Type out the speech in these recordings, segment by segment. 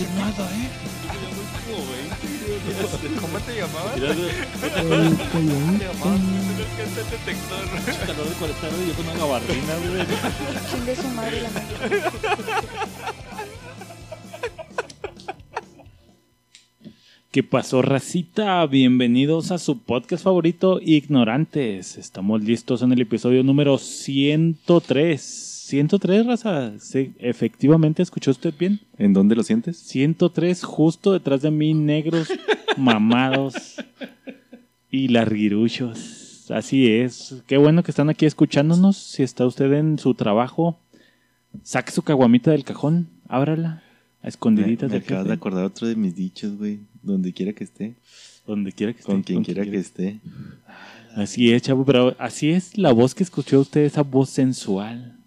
decir nada, ¿eh? ¿Cómo te llamabas? El ¿Te llamabas? ¿Qué es el detector? calor de 40 grados y yo con una gabardina, güey. Chingue su madre la madre. ¿Qué pasó, racita? Bienvenidos a su podcast favorito, Ignorantes. Estamos listos en el episodio número 103. 103, raza. Sí, efectivamente, ¿escuchó usted bien? ¿En dónde lo sientes? 103, justo detrás de mí, negros, mamados y larguiruchos. Así es. Qué bueno que están aquí escuchándonos. Si está usted en su trabajo, saque su caguamita del cajón, ábrala. A escondiditas me del acabas de acordar otro de mis dichos, güey. Donde quiera que esté. Donde quiera que esté. Con quien quiera que esté. Así es, chavo, pero así es la voz que escuchó usted, esa voz sensual,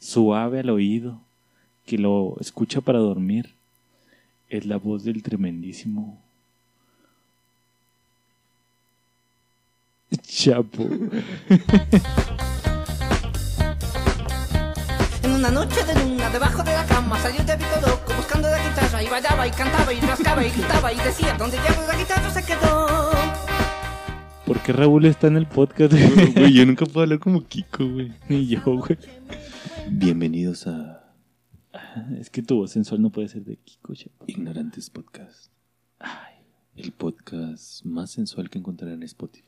suave al oído, que lo escucha para dormir. Es la voz del tremendísimo Chapo. En una noche de luna, debajo de la cama, salió de Vito loco buscando la guitarra y bailaba y cantaba y rascaba y gritaba y decía, donde llevo la guitarra se quedó. ¿Por qué Raúl está en el podcast? Güey, yo nunca puedo hablar como Kiko, güey. Ni yo, güey. Bienvenidos a Es que tu voz sensual no puede ser de Kiko, Chapo. Ignorantes Podcast. El podcast más sensual que encontrarán en Spotify.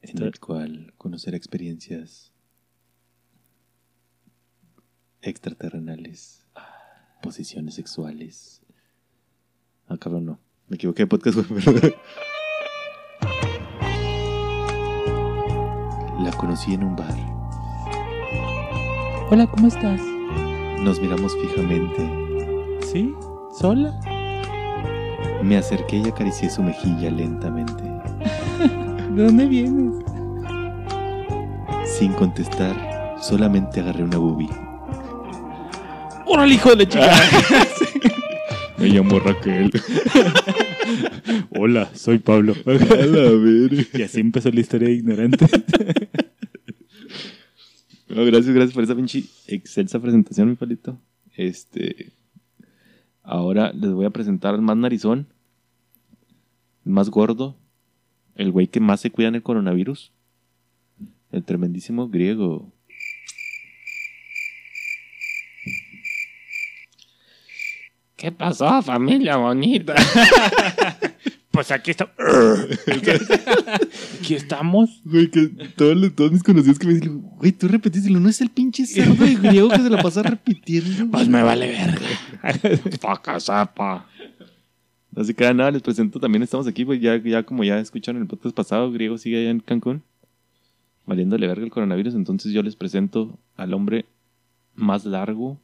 En el cual conocerá experiencias extraterrenales, posiciones sexuales. Ah, cabrón, no. Me equivoqué de podcast, La conocí en un bar. Hola, ¿cómo estás? Nos miramos fijamente. ¿Sí? ¿Sola? Me acerqué y acaricié su mejilla lentamente. ¿De dónde vienes? Sin contestar, solamente agarré una boobie. ¡Órale, hijo de la chica! Me llamo Raquel. Hola, soy Pablo. A ver. y así empezó la historia de ignorante. No, gracias, gracias por esa pinche excelsa presentación, mi palito. Este. Ahora les voy a presentar al más narizón, el más gordo, el güey que más se cuida en el coronavirus, el tremendísimo griego. ¿Qué pasó, familia bonita? pues aquí estamos. aquí estamos. Güey, que todos, los- todos mis conocidos que me dicen, güey, tú repetíselo, no es el pinche cerdo de griego que se la pasa repitiendo. Pues me vale verga. Paca zapa. Se queda nada, les presento también, estamos aquí, pues ya, ya como ya escucharon el podcast pasado, Griego sigue allá en Cancún, valiéndole verga el coronavirus, entonces yo les presento al hombre más largo,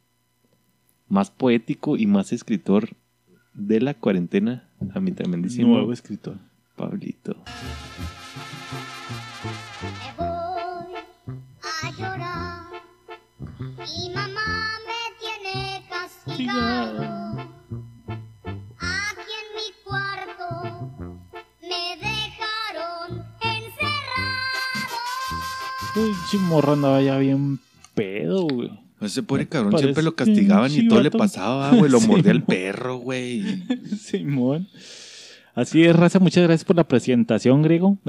más poético y más escritor de la cuarentena, a mi tremendísimo Nuevo escritor. Pablito. Me voy a llorar y mamá me tiene castigado. Aquí en mi cuarto me dejaron encerrado. Uy, chimorra andaba ya bien pedo, güey. Ese pobre cabrón Parece siempre lo castigaban y todo le pasaba, güey, lo mordía el perro, güey. Simón. Así es, raza. Muchas gracias por la presentación, griego.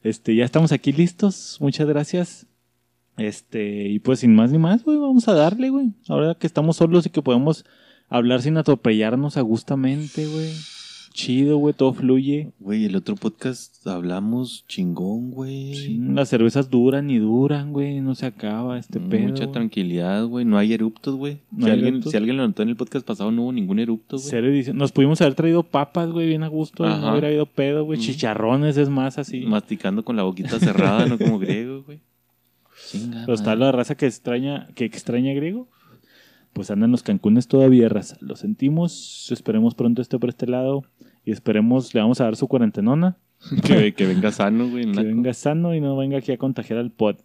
Este, ya estamos aquí listos. Muchas gracias. Este, y pues sin más ni más, güey, vamos a darle, güey. Ahora que estamos solos y que podemos hablar sin atropellarnos agustamente, güey. Chido, güey, todo fluye. Güey, el otro podcast hablamos chingón, güey. Las cervezas duran y duran, güey. No se acaba este pedo. Mucha tranquilidad, güey. No hay eruptos, güey. No si, alguien, eruptos. si alguien lo notó en el podcast pasado, no hubo ningún erupto, güey. Nos pudimos haber traído papas, güey, bien a gusto. y No Ajá. hubiera habido pedo, güey. Mm. Chicharrones es más así. Masticando con la boquita cerrada, no como griego, güey. Chinga, Pero está la raza que extraña, que extraña griego. Pues andan los Cancunes todavía, raza. Lo sentimos. Esperemos pronto esté por este lado. Y esperemos, le vamos a dar su cuarentenona. que, que venga sano, güey. Que venga sano y no venga aquí a contagiar al pod.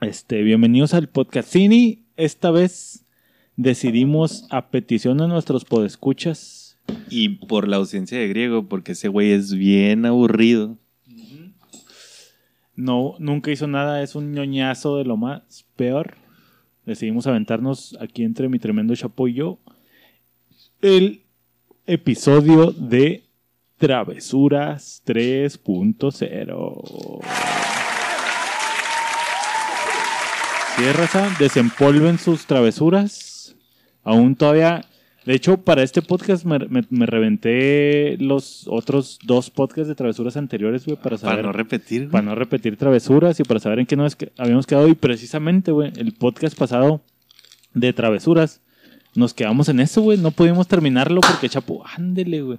Este, bienvenidos al podcast Cine. Esta vez decidimos, a petición de nuestros podescuchas, Y por la ausencia de griego, porque ese güey es bien aburrido. no, nunca hizo nada, es un ñoñazo de lo más peor. decidimos aventarnos aquí entre mi tremendo chapo y yo el episodio de Travesuras 3.0. Sí, raza, desempolven sus travesuras. Aún todavía. De hecho, para este podcast me, me- me reventé los otros dos podcasts de travesuras anteriores, güey, para saber. Para no repetir, güey. para no repetir travesuras y para saber en qué nos habíamos quedado. Y precisamente, güey, el podcast pasado de travesuras, nos quedamos en eso, güey. No pudimos terminarlo porque Chapo, ándele, güey.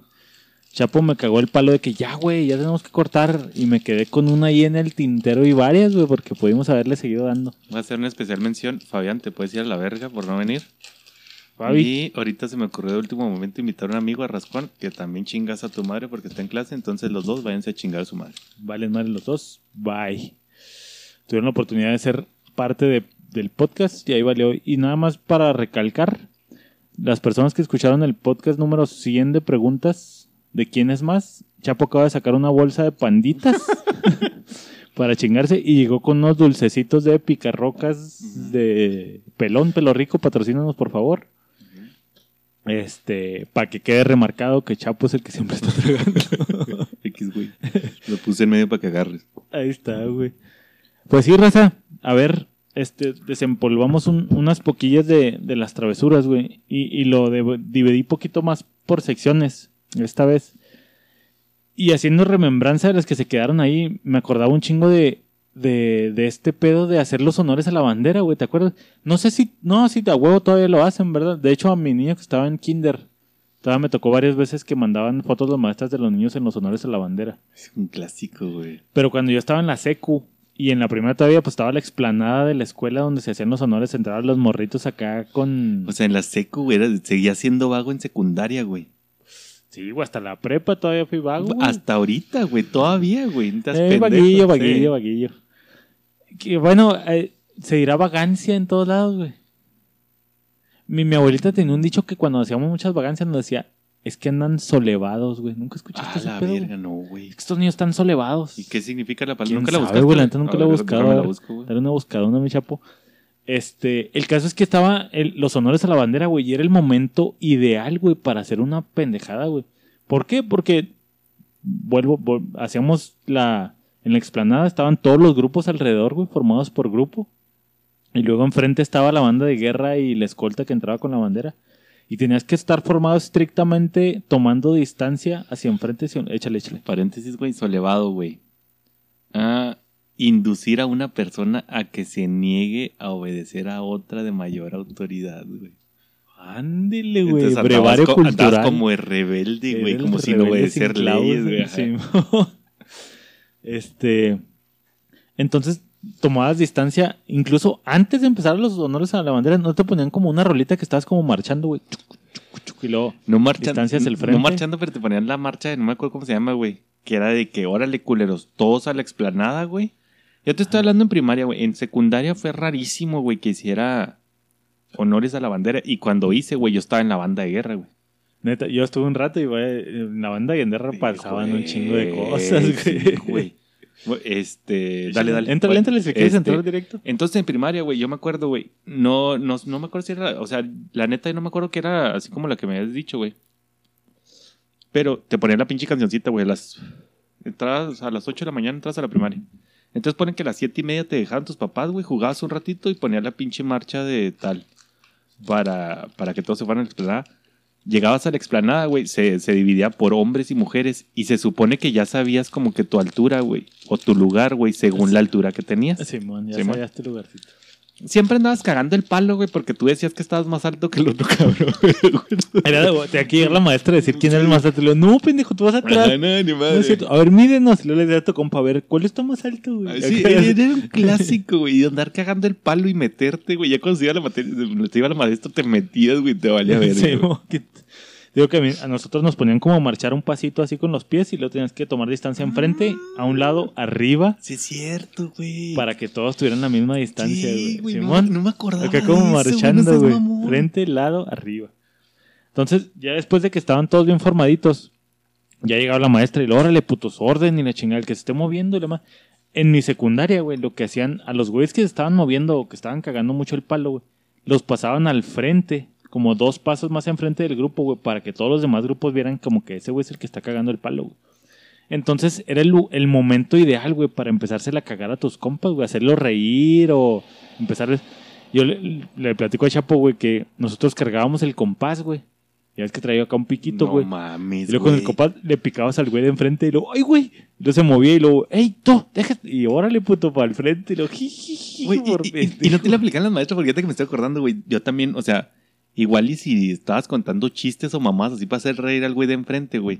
Chapo me cagó el palo de que ya, güey, ya tenemos que cortar. Y me quedé con una ahí en el tintero y varias, güey, porque pudimos haberle seguido dando. Voy a hacer una especial mención. Fabián, te puedes ir a la verga por no venir. Fabi. Y ahorita se me ocurrió de último momento invitar a un amigo a Rascuán que también chingas a tu madre porque está en clase. Entonces los dos váyanse a chingar a su madre. Valen mal los dos. Bye. Tuvieron la oportunidad de ser parte de- del podcast y ahí valió. Y nada más para recalcar, las personas que escucharon el podcast número 100 de preguntas de quién es más, Chapo acaba de sacar una bolsa de panditas para chingarse y llegó con unos dulcecitos de picarrocas de pelón, pelo rico, patrocínanos por favor. Este, para que quede remarcado que Chapo es el que siempre está tragando. X, güey. Lo puse en medio para que agarres. Ahí está, güey. Pues sí, raza. A ver, este, desempolvamos un- unas poquillas de, de las travesuras, güey. Y, y lo de- dividí poquito más por secciones esta vez. Y haciendo remembranza de las que se quedaron ahí, me acordaba un chingo de, de, de este pedo de hacer los honores a la bandera, güey. ¿Te acuerdas? No sé si, no, si de huevo todavía lo hacen, ¿verdad? De hecho, a mi niño que estaba en kinder, todavía me tocó varias veces que mandaban fotos los maestras de los niños en los honores a la bandera. Es un clásico, güey. Pero cuando yo estaba en la secu y en la primera todavía pues estaba la explanada de la escuela donde se hacían los honores, entraban los morritos acá con... O sea, en la secu, güey, seguía siendo vago en secundaria, güey. sí, güey, hasta la prepa todavía fui vago. güey. Hasta ahorita, güey, todavía, güey. Eh, pendejo, vaguillo, sí. vaguillo, vaguillo. Que bueno, eh, se dirá vagancia en todos lados, güey. Mi, mi abuelita tenía un dicho que cuando hacíamos muchas vagancias nos decía, es que andan solevados, güey. ¿Nunca escuchaste Ah, la pedo? verga, no, güey. Es que estos niños están solevados. ¿Y qué significa la palabra? ¿Quién Nunca la buscaste. güey? Nunca la he buscado. déjame a la ver. busco, güey. Dale una buscadona, mi chapo. Este, el caso es que estaba el- los honores a la bandera, güey, y era el momento ideal, güey, para hacer una pendejada, güey. ¿Por qué? Porque vuelvo, vol- hacíamos la en la explanada estaban todos los grupos alrededor, güey, formados por grupo. Y luego enfrente estaba la banda de guerra y la escolta que entraba con la bandera. Y tenías que estar formado estrictamente tomando distancia hacia enfrente. hacia- Échale, échale. Paréntesis, güey, solevado, güey. Ah, inducir a una persona a que se niegue a obedecer a otra de mayor autoridad, güey. Ándele, güey. Entonces Brevario co- andabas cultural. como de rebelde, güey, como sin rebelde obedecer leyes, güey. este. Entonces, tomabas distancia, incluso antes de empezar los honores a la bandera, no te ponían como una rolita que estabas como marchando, güey. Y luego, No marchando, Distancia hacia el no frente. marchando, pero te ponían la marcha, de- no me acuerdo cómo se llama, güey. Que era de que, órale, culeros, todos a la explanada, güey. Yo te estoy hablando en primaria, güey. En secundaria fue rarísimo, güey, que hiciera honores a la bandera. Y cuando hice, güey, yo estaba en la banda de guerra, güey. neta, yo estuve un rato y güey, en la banda de guerra pasaban un chingo de cosas. Güey, Este, dale, dale. Entrale, entrale si quieres este, entrar directo. Entonces en primaria, güey, yo me acuerdo, güey. No, no, no me acuerdo si era, o sea, la neta yo no me acuerdo que era así como la que me habías dicho, güey. Pero te ponían la pinche cancioncita, güey. Las entradas a las 8 de la mañana entras a la primaria. Entonces ponen que a las siete y media te dejaban tus papás, güey, jugabas un ratito y ponían la pinche marcha de tal. Para, para que todos se fueran a la explanada. Llegabas a la explanada, güey, se, se dividía por hombres y mujeres. Y se supone que ya sabías como que tu altura, güey. O tu lugar, güey, según la altura que tenías. Simón, ya Simón. sabías tu lugarcito. Siempre andabas cagando el palo, güey, porque tú decías que estabas más alto que el otro cabrón. Era de, aquí llega la maestra a decir quién era el más alto. Y luego, no, pendejo, tú vas atrás. Ajá, no, ni No madre. es cierto. A ver, mídenos. Y luego le decía a tu compa, a ver, ¿cuál está más alto, güey? Ah, Sí, era, era un clásico, güey, de andar cagando el palo y meterte, güey. Ya cuando se iba la materia, te iba la maestra, te metías, güey, te valía ver. Sí, que- Digo que a, mí- a nosotros nos ponían como marchar un pasito así con los pies y luego tenías que tomar distancia enfrente, a un lado, arriba, Sí, es cierto, güey. para que todos tuvieran la misma distancia, Sí, güey. güey, no, Simón, no me acordaba. acá de como eso, marchando, güey. Frente, lado, arriba. Entonces, ya después de que estaban todos bien formaditos, ya llegaba la maestra y lo órale, putos, orden y la chingada, el que se esté moviendo y lo más. En mi secundaria, güey, lo que hacían a los güeyes que se estaban moviendo o que estaban cagando mucho el palo, güey, los pasaban al frente, como dos pasos más enfrente del grupo, güey, para que todos los demás grupos vieran como que ese güey es el que está cagando el palo, güey. Entonces era el, el momento ideal, güey, para empezársela a cagar a tus compas, güey, hacerlos reír o empezarles... Yo le, le platico a Chapo, güey, que nosotros cargábamos el compás, güey. Ya ves que traía acá un piquito, no güey. mames, Y luego con el compás le picabas al güey de enfrente y luego, ¡ay, güey! Y luego se movía y luego, ¡ey, tú! Déjate. Y órale, puto, para el frente. Y luego. Güey, y- y, y- no te la aplican las maestras porque ahorita que me estoy acordando, güey. Yo también, o sea, igual y si estabas contando chistes o mamás así para hacer reír al güey de enfrente, güey.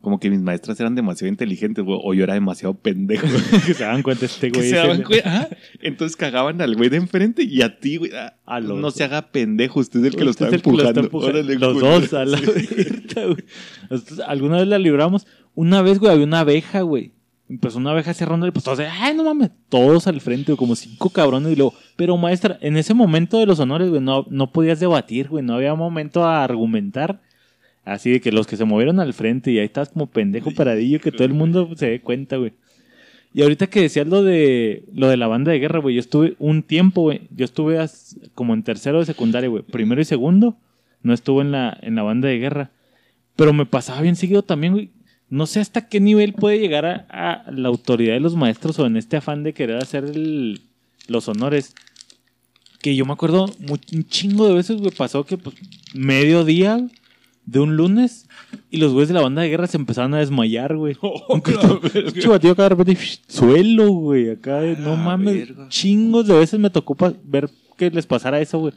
Como que mis maestras eran demasiado inteligentes, güey. O yo era demasiado pendejo. que se daban cuenta este güey. se daban cue- ajá. Entonces cagaban al güey de enfrente y a ti, güey. ah, no se haga pendejo, usted es el que lo está es el que lo empujando. está empujando. Órale, Los dos a la güey. Alguna vez la libramos. Una vez, güey, había una abeja, güey. Empezó una abeja cerrando y pues todos de, ay, no mames, todos al frente, güey, como cinco cabrones. Y luego, pero maestra, en ese momento de los honores, güey, no, no podías debatir, güey, no había momento a argumentar. Así de que los que se movieron al frente y ahí estás como pendejo paradillo, que todo el mundo se dé cuenta, güey. Y ahorita que decías lo de lo de la banda de guerra, güey, yo estuve un tiempo, güey, yo estuve como en tercero de secundaria, güey, primero y segundo, no estuve en la, en la banda de guerra. Pero me pasaba bien seguido también, güey. No sé hasta qué nivel puede llegar a, a la autoridad de los maestros o en este afán de querer hacer el- los honores. Que yo me acuerdo un chingo de veces, güey, pasó que pues mediodía de un lunes y los güeyes de la banda de guerra se empezaron a desmayar, güey. Pinche batido acá de repente, suelo, güey, acá, de- no Ah, mames. verga. Chingos de veces me tocó ver que les pasara eso, güey.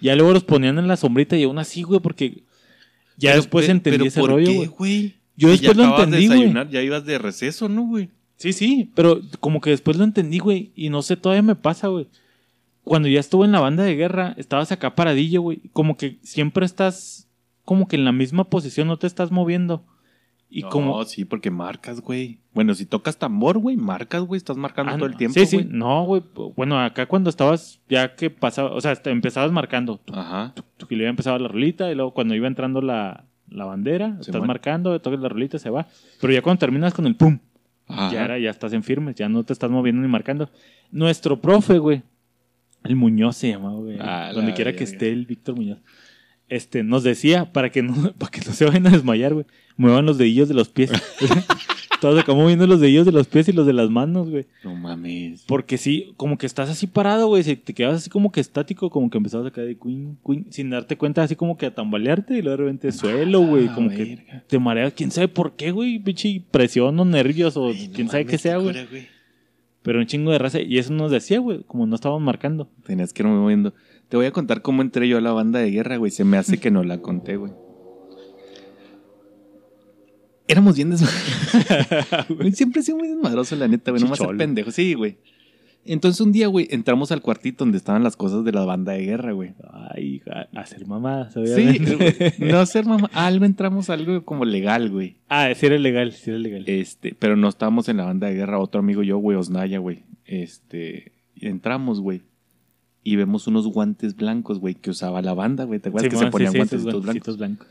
Ya luego los ponían en la sombrita y aún así, güey, porque ya Pero, después entendí pero ese ¿por rollo, qué, güey. Güey. Yo después ya lo entendí, güey. Ya ibas de receso, ¿no, güey? Sí, sí, pero como que después lo entendí, güey. Y no sé, todavía me pasa, güey. Cuando ya estuve en la banda de guerra, estabas acá paradillo, güey. Como que siempre estás como que en la misma posición, no te estás moviendo. Y no, como... sí, porque marcas, güey. Bueno, si tocas tambor, güey, marcas, güey. Estás marcando Ah, todo el tiempo, Sí, sí. güey. No, güey. Bueno, acá cuando estabas, ya que pasaba, o sea, te empezabas marcando. Ajá. Y luego empezaba la rolita y luego cuando iba entrando la, la bandera, estás marcando, tocas la rolita, se va. Pero ya cuando terminas con el pum, Ajá. ya, era- ya estás en firmes, ya no te estás moviendo ni marcando. Nuestro profe, güey, el Muñoz se llamaba, güey. Ah, donde quiera que esté el Víctor Muñoz. Este, nos decía, para que no, para que no se vayan a desmayar, güey, muevan los dedillos de los pies. Todos acá moviendo los dedillos de los pies y los de las manos, güey. No mames. Porque sí, como que estás así parado, güey. Si te quedas así como que estático, como que empezabas acá de queen, queen, sin darte cuenta, así como que a tambalearte y luego de repente suelo, güey. Ah, como que te mareas. Quién sabe por qué, güey. Pinche presión o nervios o Ay, no quién sabe mames, qué sea, güey. Pero un chingo de raza. Y eso nos decía, güey, como no estábamos marcando. Tenías que irme moviendo. Te voy a contar cómo entré yo a la banda de guerra, güey. Se me hace que no la conté, güey. Éramos bien desmadrosos. Siempre he sido muy desmadroso, la neta, güey. No me hace Chicholo. pendejo. Sí, güey. Entonces un día, güey, entramos al cuartito donde estaban las cosas de la banda de guerra, güey. Ay, hacer mamadas, Sí, obviamente. güey. no ser mamá. Algo entramos algo como legal, güey. ah, sí era legal, sí era legal. Este, pero no estábamos en la banda de guerra. Otro amigo yo, güey, Osnaya, güey. Este, entramos, güey. Y vemos unos guantes blancos, güey, que usaba la banda, güey. ¿Te acuerdas que se ponían sí, sí, blancos? guantecitos blancos.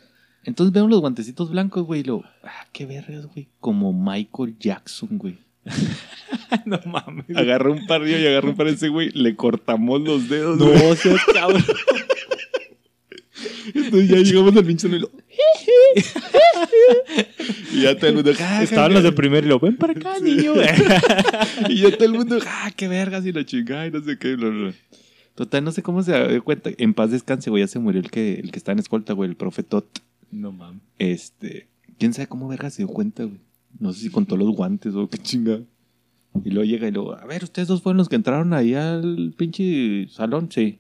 Entonces vemos los guantecitos blancos, güey, y lo, ah, qué vergas, güey. Como Michael Jackson, güey. no mames. Agarró un par y agarró un par ese, güey. Le cortamos los dedos, No, güey. seas cabrón. Entonces ya llegamos al pinche y lo, y ya todo el mundo, ah, Estaban los de primero y lo ven para acá, niño. Y ya todo el mundo, ah, qué vergas y la chingada y no sé qué. bla, bla, bla. Total, no sé cómo se dio cuenta. En paz descanse, güey, ya se murió el que, el que está en escolta, güey, el profe Tot. No mames. Este, quién sabe cómo vergas se dio cuenta, güey. No sé si contó los guantes o qué chingada. Y luego llega y luego, a ver, ustedes dos fueron los que entraron ahí al pinche salón, sí.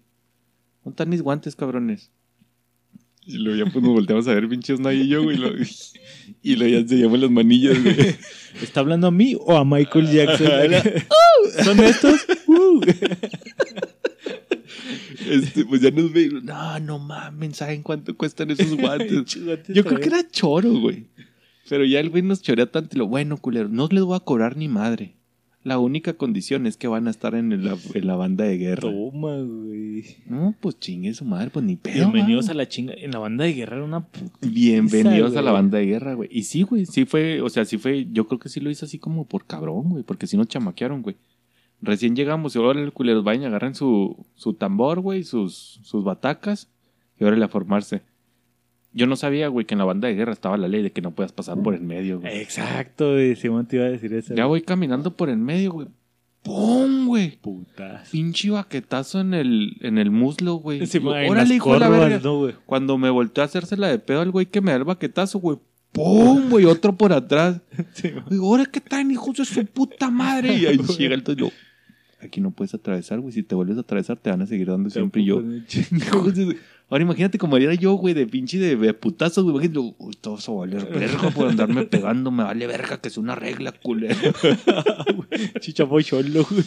¿Dónde están mis guantes, cabrones? Y luego ya pues nos volteamos a ver pinches Nay y yo, güey. Y luego, y luego ya enseñamos las manillas, güey. ¿Está hablando a mí o a Michael Jackson? ¿Son estos? Uh. Este, pues ya nos ve. No, no mamen, ¿saben cuánto cuestan esos guantes? Yo creo que era choro, güey. Pero ya el güey nos chorea tanto y lo, bueno, culero, no les voy a cobrar ni madre. La única condición es que van a estar en la, en la banda de guerra. Toma, güey. No, pues chingue su madre, pues ni pedo. Bienvenidos a la chinga. En la banda de guerra era una putiza, Bienvenidos a la banda de guerra, güey. Y sí, güey, sí fue, o sea, sí fue, yo creo que sí lo hizo así como por cabrón, güey, porque sí nos chamaquearon, güey. Recién llegamos y ahora el culeros vayan y agarran su, su tambor, güey, sus, sus batacas y órale a formarse. Yo no sabía, güey, que en la banda de guerra estaba la ley de que no puedas pasar por en medio, güey. Exacto, güey. Simón te iba a decir eso. Ya voy caminando por en medio, güey. ¡Pum, güey! Putas. Pinche baquetazo en el, en el muslo, güey. Sí, Órale, hijo de la verga. no, güey. Cuando me volteé a hacérsela de pedo al güey que me da el baquetazo, güey. ¡Pum, güey! Otro por atrás. Sí, Digo, ¿ahora qué tal, hijos de su puta madre? Y ahí llega el todo. Aquí no puedes atravesar, güey. Si te vuelves a atravesar, te van a seguir dando siempre. Y yo, Ahora imagínate como era yo, güey, de pinche de, de putazos, güey. Imagínate, uy, todo se va a valer verga por andarme pegando. Me vale verga que es una regla, culero. Chichapo cholo, güey.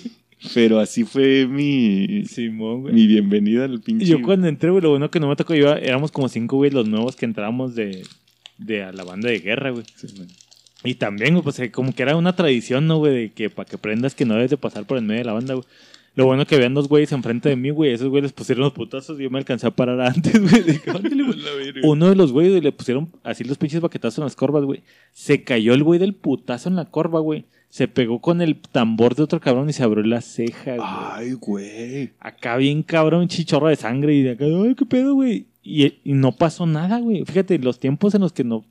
Pero así fue mi, Simón, güey. mi bienvenida al pinche. Yo cuando entré, güey, lo bueno que no me tocó, yo, éramos como cinco, güey, los nuevos que entramos de, de a la banda de guerra, güey. Y también, pues eh, como que era una tradición, ¿no, güey? De que para que aprendas que no debes de pasar por el medio de la banda, güey. Lo bueno que vean dos güeyes enfrente de mí, güey. Esos güeyes les pusieron los putazos y yo me alcancé a parar antes, güey. Dije, "Ándale, güey". Uno de los güeyes, güey, le pusieron así los pinches baquetazos en las corvas, güey. Se cayó el güey del putazo en la corva, güey. Se pegó con el tambor de otro cabrón y se abrió la ceja, güey. Ay, güey. Acá bien cabrón, chichorro de sangre y de acá, ay, qué pedo, güey. Y, y no pasó nada, güey. Fíjate, los tiempos en los que no,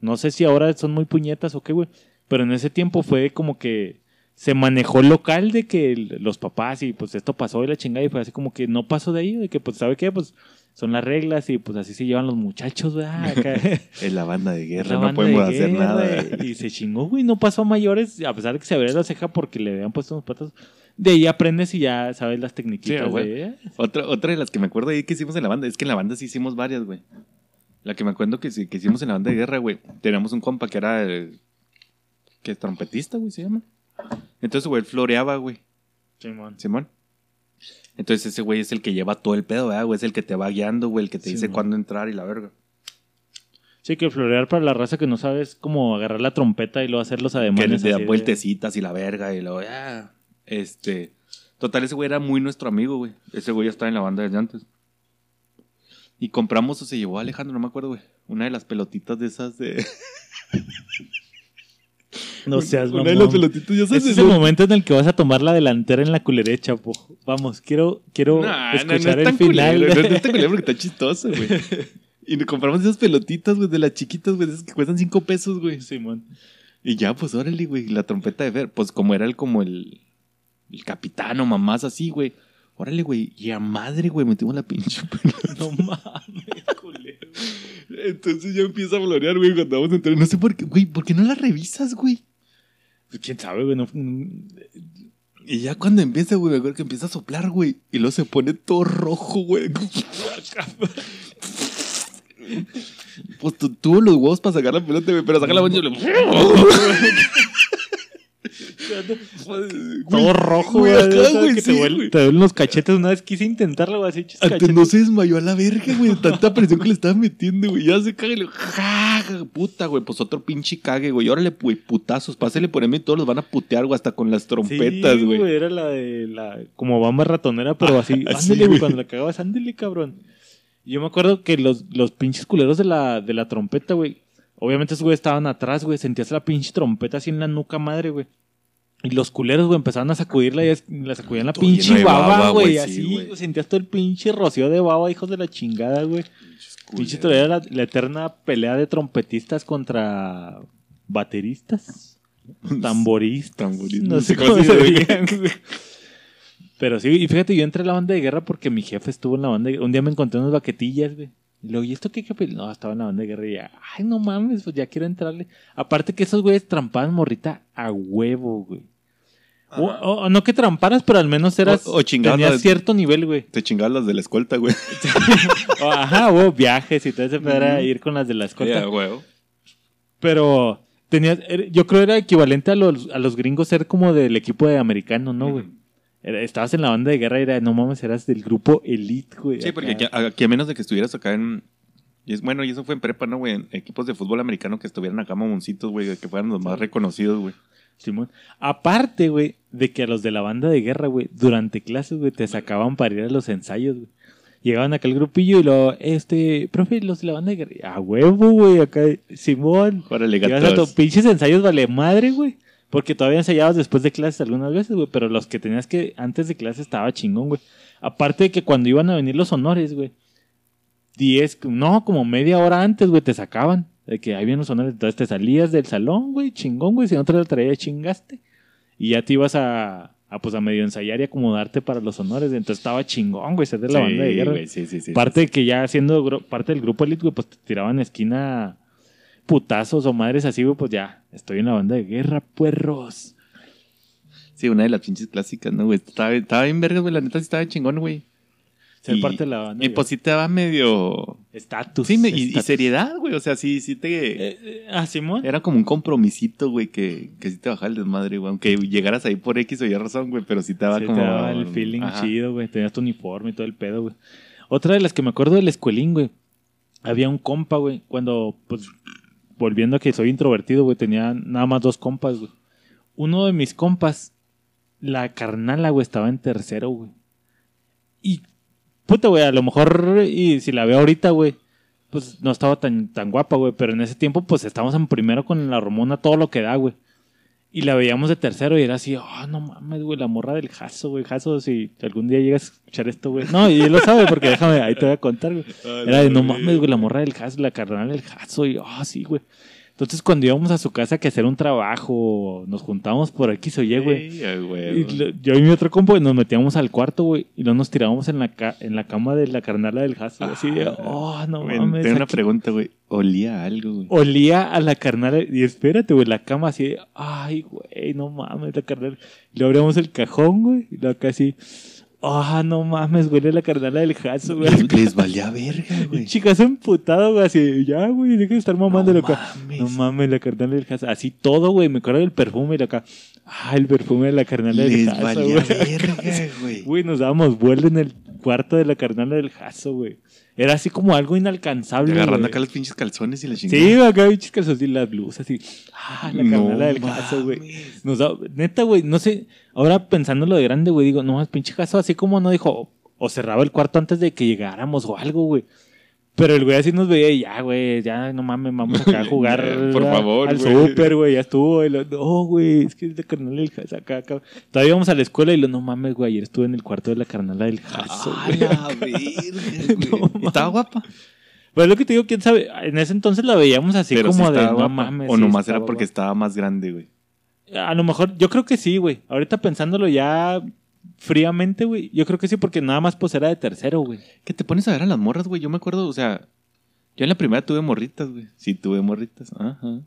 no sé si ahora son muy puñetas o qué, güey. Pero en ese tiempo fue como que se manejó local de que los papás y pues esto pasó y la chingada y fue así como que no pasó de ahí, de que pues, ¿sabe qué? Pues son las reglas y pues así se llevan los muchachos, ¿verdad? Acá. Es la banda de guerra, no podemos de hacer guerra, nada. Y se chingó, güey. No pasó a mayores, a pesar de que se abrió la ceja porque le habían puesto unos patas. De ahí aprendes y ya sabes las técnicas Sí, güey. Otra, otra de las que me acuerdo ahí que hicimos en la banda, es que en la banda sí hicimos varias, güey. La que me acuerdo que, que hicimos en la banda de guerra, güey. Teníamos un compa que era. el- que es trompetista, güey, se llama. Entonces, güey, él floreaba, güey. Simón. Simón. Entonces, ese güey es el que lleva todo el pedo, ¿verdad, güey? Es el que te va guiando, güey, el que te dice cuándo entrar y la verga. Sí, que florear para la raza que no sabes cómo agarrar la trompeta y luego hacer los Que ademanes. te da así de- vueltecitas y la verga y luego, ya. Este. Total, ese güey era muy nuestro amigo, güey. Ese güey ya estaba en la banda desde antes. Y compramos o se llevó a Alejandro, no me acuerdo, güey. Una de las pelotitas de esas de. No seas Una de mamón. las pelotitas, ya sabes. Ese es el momento en el que vas a tomar la delantera en la culeré, chapo. Vamos, quiero, quiero Nah, escuchar es el final. culero, No, no es tan culero porque está chistoso, güey. Y compramos esas pelotitas, güey, de las chiquitas, güey, esas que cuestan cinco pesos, güey. Simón. Y ya, pues órale, güey, la trompeta de Fer, pues como era el como el, el capitán o mamás así, güey. Órale, güey, y a madre, güey, metimos la pinche pelota. No mames, culero. Entonces ya empieza a florear, güey, cuando vamos a entrar. No sé por qué, güey, ¿por qué no la revisas, güey? Pues, ¿Quién sabe, güey? No- Y ya cuando empieza, güey, me acuerdo que empieza a soplar, güey. Y luego se pone todo rojo, güey. Pues tu- tuvo los huevos para sacar la pelota, güey, pero saca la mancha y le... Todo rojo, güey, acá, ¿sabes güey, que sí, te, duele- güey. te duelen los cachetes. Una vez quise intentarlo, güey, así, Antes no se desmayó a la verga, güey. de Tanta presión que le estaba metiendo, güey. Ya se caga y le. ¡Ja! ja, Puta, güey. Pues otro pinche cague, güey. Órale, güey, putazos. Pásale por mí y todos los van a putear, güey. Hasta con las trompetas, Sí, güey. Era la de la. Como Bamba ratonera, pero así. así, Ándale, güey. Cuando la cagabas, ándale, cabrón. Y Yo me acuerdo que los, los pinches culeros de la, de la trompeta, güey. Obviamente esos güey estaban atrás, güey. Sentías la pinche trompeta así en la nuca madre, güey. Y los culeros, güey, empezaban a sacudirla y la sacudían la Todo pinche baba, güey. así, sí, güey. sentías todo el pinche rocío de baba, hijos de la chingada, güey. Pinche todavía la, la eterna pelea de trompetistas contra bateristas, tamboristas. Tamboristas, No sé cómo se digan, güey. Pero sí, y fíjate, yo entré a la banda de guerra porque mi jefe estuvo en la banda de guerra. Un día me encontré unas baquetillas, güey. Y luego, ¿y esto qué? qué pel-?" No, estaba en la banda de ya, ay, no mames, pues ya quiero entrarle. Aparte que esos güeyes trampaban morrita a huevo, güey. O, no que tramparas, pero al menos eras. O- o tenías cierto nivel, güey. Te chingaban las de la escolta, güey. O, ajá, o viajes y todo ese pedo era ir con las de la escolta. Ya, güey. Pero tenías, era- yo creo era equivalente a los, a los gringos ser como del equipo de americano, ¿no, güey? Era- Estabas en la banda de guerra y era, no mames, eras del grupo Elite, güey. Sí, porque aquí, aquí a menos de que estuvieras acá en. y es, bueno, y eso fue en prepa, ¿no, güey? En equipos de fútbol americano que estuvieran acá mamoncitos, güey, que fueran los más reconocidos, güey. Simón. Aparte, güey, de que a los de la banda de guerra, güey, durante clases, güey, te sacaban para ir a los ensayos, güey. Llegaban acá el grupillo y lo, este, profe, los de la banda de guerra, a huevo, güey, acá, Simón. Órale, a gatos. tu pinches ensayos, vale madre, güey. Porque todavía ensayabas después de clases algunas veces, güey. Pero los que tenías que antes de clases estaba chingón, güey. Aparte de que cuando iban a venir los honores, güey. 10, no, como media hora antes, güey, te sacaban. De que ahí vienen los honores. Entonces te salías del salón, güey, chingón, güey. Si no te la traía, chingaste. Y ya te ibas a, a, pues, a medio ensayar y acomodarte para los honores. Entonces estaba chingón, güey, ser de la Sí, banda de guerra. güey, sí, sí, sí. Parte de que ya siendo parte del grupo elite, güey, pues te tiraban esquina putazos o madres así, güey, pues ya, estoy en la banda de guerra, puerros. Sí, una de las pinches clásicas, ¿no, güey? Estaba, estaba bien verga, güey. La neta sí estaba chingón, güey. Ser Y- parte de la banda. Y pues sí te daba medio... estatus. Sí, me- y, seriedad, güey. O sea, sí, sí te... Eh, eh, ah, Simón. Era como un compromisito, güey, que, que sí te bajaba el desmadre, güey. Aunque llegaras ahí por X o Y razón, güey, pero sí te daba Sí, como... te daba el feeling Ajá. chido, güey. Tenías tu uniforme y todo el pedo, güey. Otra de las que me acuerdo del escuelín, güey. Había un compa, güey. Cuando, pues, volviendo a que soy introvertido, güey, tenía nada más dos compas, güey. Uno de mis compas, la carnala, güey, estaba en tercero, güey. Y, puta, güey, a lo mejor, y si la veo ahorita, güey, pues no estaba tan, tan guapa, güey. Pero en ese tiempo, pues, estábamos en primero con la Romona, todo lo que da, güey. Y la veíamos de tercero y era así, oh, no mames, güey, la morra del Jaso, güey. Jaso, si algún día llegas a escuchar esto, güey. No, y él lo sabe porque déjame, ahí te voy a contar, güey. Era de, no mames, güey, la morra del Jaso, la carnal del Jaso. Y, oh, sí, güey. Entonces, cuando íbamos a su casa que hacer un trabajo, nos juntábamos por aquí, se oye, güey. Sí. Y yo y mi otro güey, nos metíamos al cuarto, güey, y luego nos tirábamos en la, ca- en la cama de la carnala del Jaso. así de, oh, no Güey, mames. Tengo una aquí- pregunta, güey. Olía a algo, güey. olía a la carnal y espérate, güey, la cama así, de, ay, güey, no mames, la carnal. Le abrimos el cajón, güey, y luego casi, ah, no mames, huele a la carnala del jaso, güey. Les, les valía verga, güey. chicas emputado, güey, así, ya, güey, deja de estar mamando No acá. mames. No mames, la carnala del jaso. Así todo, güey, me acuerdo del perfume y acá, ah, el perfume de la carnala del Les jaso, valía güey. verga, güey. Güey, nos dábamos vuelo en el cuarto de la carnala del jaso, güey. Era así como algo inalcanzable. Agarrando güey. acá los pinches calzones y la chingada. Sí, acá pinches calzones y las blusas y. Ah, la No carnala del caso, güey. mames. Nos da, neta, güey, no sé. Ahora pensándolo de grande, güey, digo, no más pinche caso, así como no dijo, o cerraba el cuarto antes de que llegáramos o algo, güey. Pero el güey así nos veía y ya, güey, ya no mames, vamos acá a jugar por a- favor, al súper, güey, ya estuvo. Y lo, no, güey, es que es de carnala del jaso acá, acá. Todavía íbamos a la escuela y lo, no mames, güey, ayer estuve en el cuarto de la carnala del jaso, Ah, güey. la güey. No. Estaba guapa. Pues lo que te digo, quién sabe, en ese entonces la veíamos así pero como de, no mames. O sí nomás era porque guapa. estaba más grande, güey. A lo mejor, yo creo que sí, güey. Ahorita pensándolo ya fríamente, güey. Yo creo que sí, porque nada más pues era de tercero, güey. Que te pones a ver a las morras, güey. Yo me acuerdo, o sea, yo en la primera tuve morritas, güey. Sí, tuve morritas. Ajá.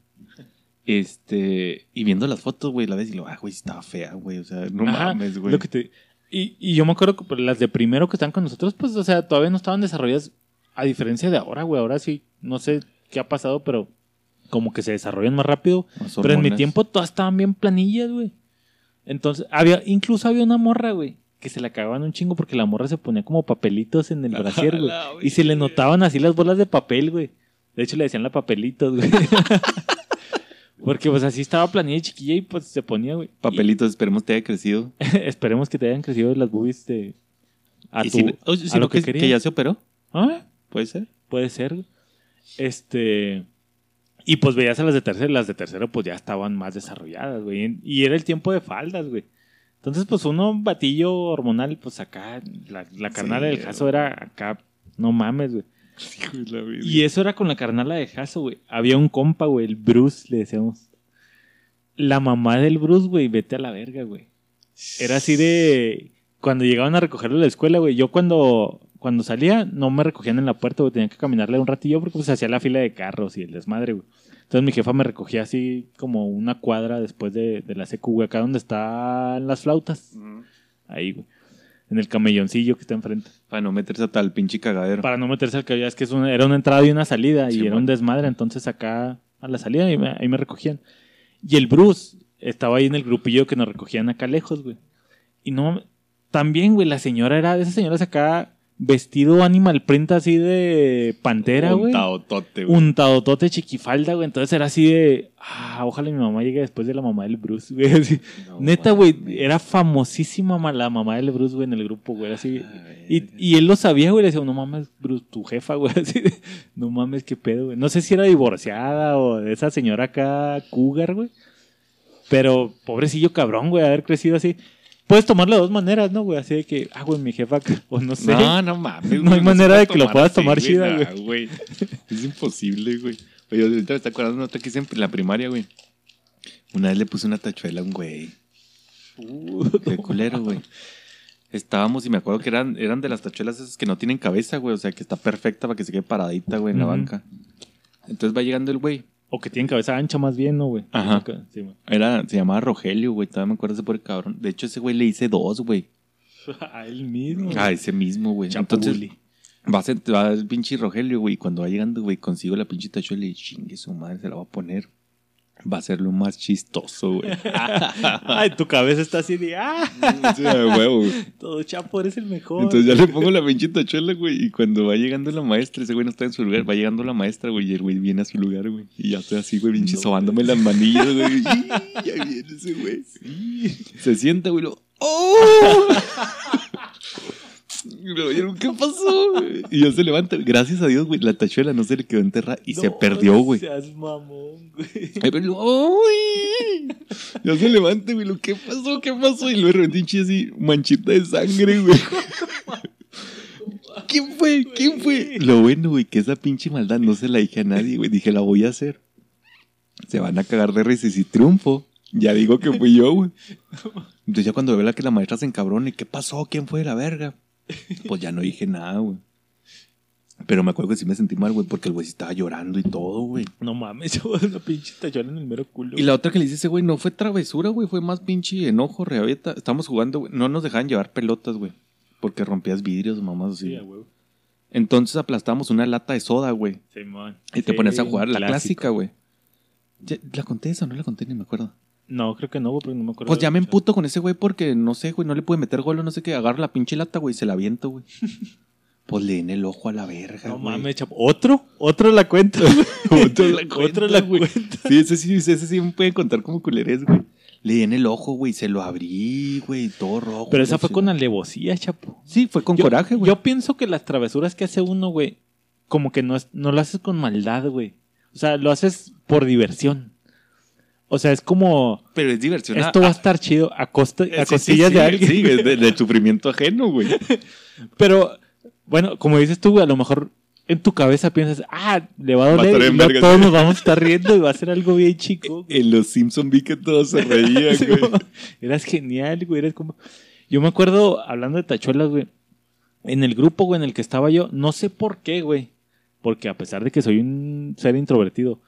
Este, y viendo las fotos, güey, la vez y lo, ah, güey, estaba fea, güey. O sea, no Ajá, mames, güey. lo que te- y, y yo me acuerdo que pues, las de primero que están con nosotros, pues, o sea, todavía no estaban desarrolladas. A diferencia de ahora, güey. Ahora sí, no sé qué ha pasado, pero como que se desarrollan más rápido. Pero en mi tiempo todas estaban bien planillas, güey. Entonces, había, incluso había una morra, güey, que se la cagaban un chingo porque la morra se ponía como papelitos en el brasier, güey. Y se le notaban así las bolas de papel, güey. De hecho, le decían la papelitos, güey. porque pues así estaba planilla y chiquilla y pues se ponía, güey. Papelitos, esperemos te haya crecido. Y- esperemos que te hayan crecido las boobies de... A, y tu- si, o- si a lo que, que, que ya se operó, Ah, puede ser. Puede ser. Este. Y pues veías a las de tercero, las de tercero pues ya estaban más desarrolladas, güey. Y era el tiempo de faldas, güey. Entonces, pues uno, un batillo hormonal, pues acá, la, la carnala Sí, del Jaso era acá, no mames, güey. Y eso era con la carnala de Jaso, güey. Había un compa, güey, el Bruce, le decíamos. La mamá del Bruce, güey, vete a la verga, güey. Era así de. Cuando llegaban a recogerlo de la escuela, güey. Yo cuando, cuando salía, no me recogían en la puerta, güey. Tenía que caminarle un ratillo porque pues hacía la fila de carros y el desmadre, güey. Entonces mi jefa me recogía así como una cuadra después de, de la secu, güey. Acá donde están las flautas. Ahí, güey. En el camelloncillo que está enfrente. Para no meterse a tal pinche cagadero. Para no meterse al cabello. Es que es una- era una entrada y una salida. Sí, y era un desmadre. Entonces acá a la salida ahí me, ahí me recogían. Y el Bruce estaba ahí en el grupillo que nos recogían acá lejos, güey. Y no, también, güey, la señora era de esas señoras acá vestido animal print así de pantera, güey. Un taotote, güey. Un taotote chiquifalda, güey. Entonces era así de, ah, ojalá mi mamá llegue después de la mamá del Bruce, güey. No Neta, güey, era famosísima ma- la mamá del Bruce, güey, en el grupo, güey. Así. Ay, Y, y él lo sabía, güey. Le decía, no mames, Bruce, tu jefa, güey. Así de, no mames, qué pedo, güey. No sé si era divorciada o de esa señora acá, cougar, güey. Pero, pobrecillo cabrón, güey, haber crecido así. Puedes tomarlo de dos maneras, ¿no, güey? Así de que, ah, güey, mi jefa, o no sé. No, no mames. No hay manera de que lo puedas tomar chida, nah, güey. Es imposible, güey. Oye, ahorita me está acordando de otra que hice en la primaria, güey. Una vez le puse una tachuela a un güey. Qué culero, güey. Estábamos y me acuerdo que eran, eran de las tachuelas esas que no tienen cabeza, güey. O sea, que está perfecta para que se quede paradita, güey, en la banca. Entonces va llegando el güey. O que tienen cabeza ancha más bien, ¿no, güey? Ajá. Sí. Era, se llamaba Rogelio, güey. Todavía me acuerdo ese pobre cabrón. De hecho, ese güey le hice dos, güey. A él mismo. A ese mismo, güey. Entonces, bully. va, a ser- va el pinche Rogelio, güey. Cuando va llegando, güey, consigo la pinche tachuela y chingue su madre, se la va a poner. Va a ser lo más chistoso, güey. Ay, tu cabeza está así de, ah, Sí, huevo, güey. todo chapo, eres el mejor. Entonces ya le pongo la pinche tachuela, güey. Y cuando va llegando la maestra, ese güey no está en su lugar. Va llegando la maestra, güey. Y el güey viene a su lugar, güey. Y ya estoy así, güey, pinche No. sobándome las manillas, güey. Ya viene ese güey. Se sienta, güey. Lo, ¡Oh! "¿Y ¿Qué pasó? güey?" Y ya se levanta. Gracias a Dios, güey. La tachuela no se le quedó enterrada y se perdió, güey. seas mamón, güey. Ay, pero. Ya se levanta, güey. ¿Qué pasó? ¿Qué pasó? Y luego de repente así, manchita de sangre, güey. ¿Quién fue? ¿Quién fue? Lo bueno, güey, que esa pinche maldad no se la dije a nadie, güey. Dije, la voy a hacer. Se van a cagar de risas y triunfo. Ya digo que fui yo, güey. Entonces ya cuando veo la que la maestra se encabrona y ¿qué pasó? ¿Quién fue la verga? Pues ya no dije nada, güey. Pero me acuerdo que sí me sentí mal, güey, porque el güey sí estaba llorando y todo, güey. No mames, una pinche tachuela en el mero culo. Y la otra que le hice a ese güey no fue travesura, güey, fue más pinche enojo, reabeta. Estamos jugando, güey. No nos dejaban llevar pelotas, güey. Porque rompías vidrios, mamás así. Sí, huevo. Entonces aplastamos una lata de soda, güey. Simón. Y te Sí, pones a jugar la clásico. clásica, güey. ¿La conté esa o no la conté? Ni me acuerdo. No, creo que no, güey, porque no me acuerdo. Pues ya me emputo con ese güey porque, no sé, güey, no le pude meter gol o no sé qué. Agarro la pinche lata, güey, y se la aviento, güey. pues le en el ojo a la verga, No güey. mames, chapo. ¿Otro? ¿Otro la cuenta? Otro la cuenta, Otro la güey. cuenta. Sí, ese sí, ese sí me puede contar como culerés, güey. Le di en el ojo, güey, se lo abrí, güey, todo rojo. Pero esa fue con alevosía, chapo. Sí, fue con Yo- coraje, güey. Yo pienso que las travesuras que hace uno, güey, como que no, es, no lo haces con maldad, güey. O sea, lo haces por diversión. O sea, es como, Pero es diversión. esto va a estar chido a, costa, a Sí, sí, costillas sí, de alguien. Sí, es de, de sufrimiento ajeno, güey. Pero, bueno, como dices tú, güey, a lo mejor en tu cabeza piensas, ah, le va a doler y verga, todos sí. nos vamos a estar riendo y va a ser algo bien chico. güey. En los Simpson vi que todos se reían, Sí, güey. güey. Eras genial, güey. Eres como. Yo me acuerdo, hablando de tachuelas, güey. En el grupo, güey, en el que estaba yo, no sé por qué, güey. Porque a pesar de que soy un ser introvertido,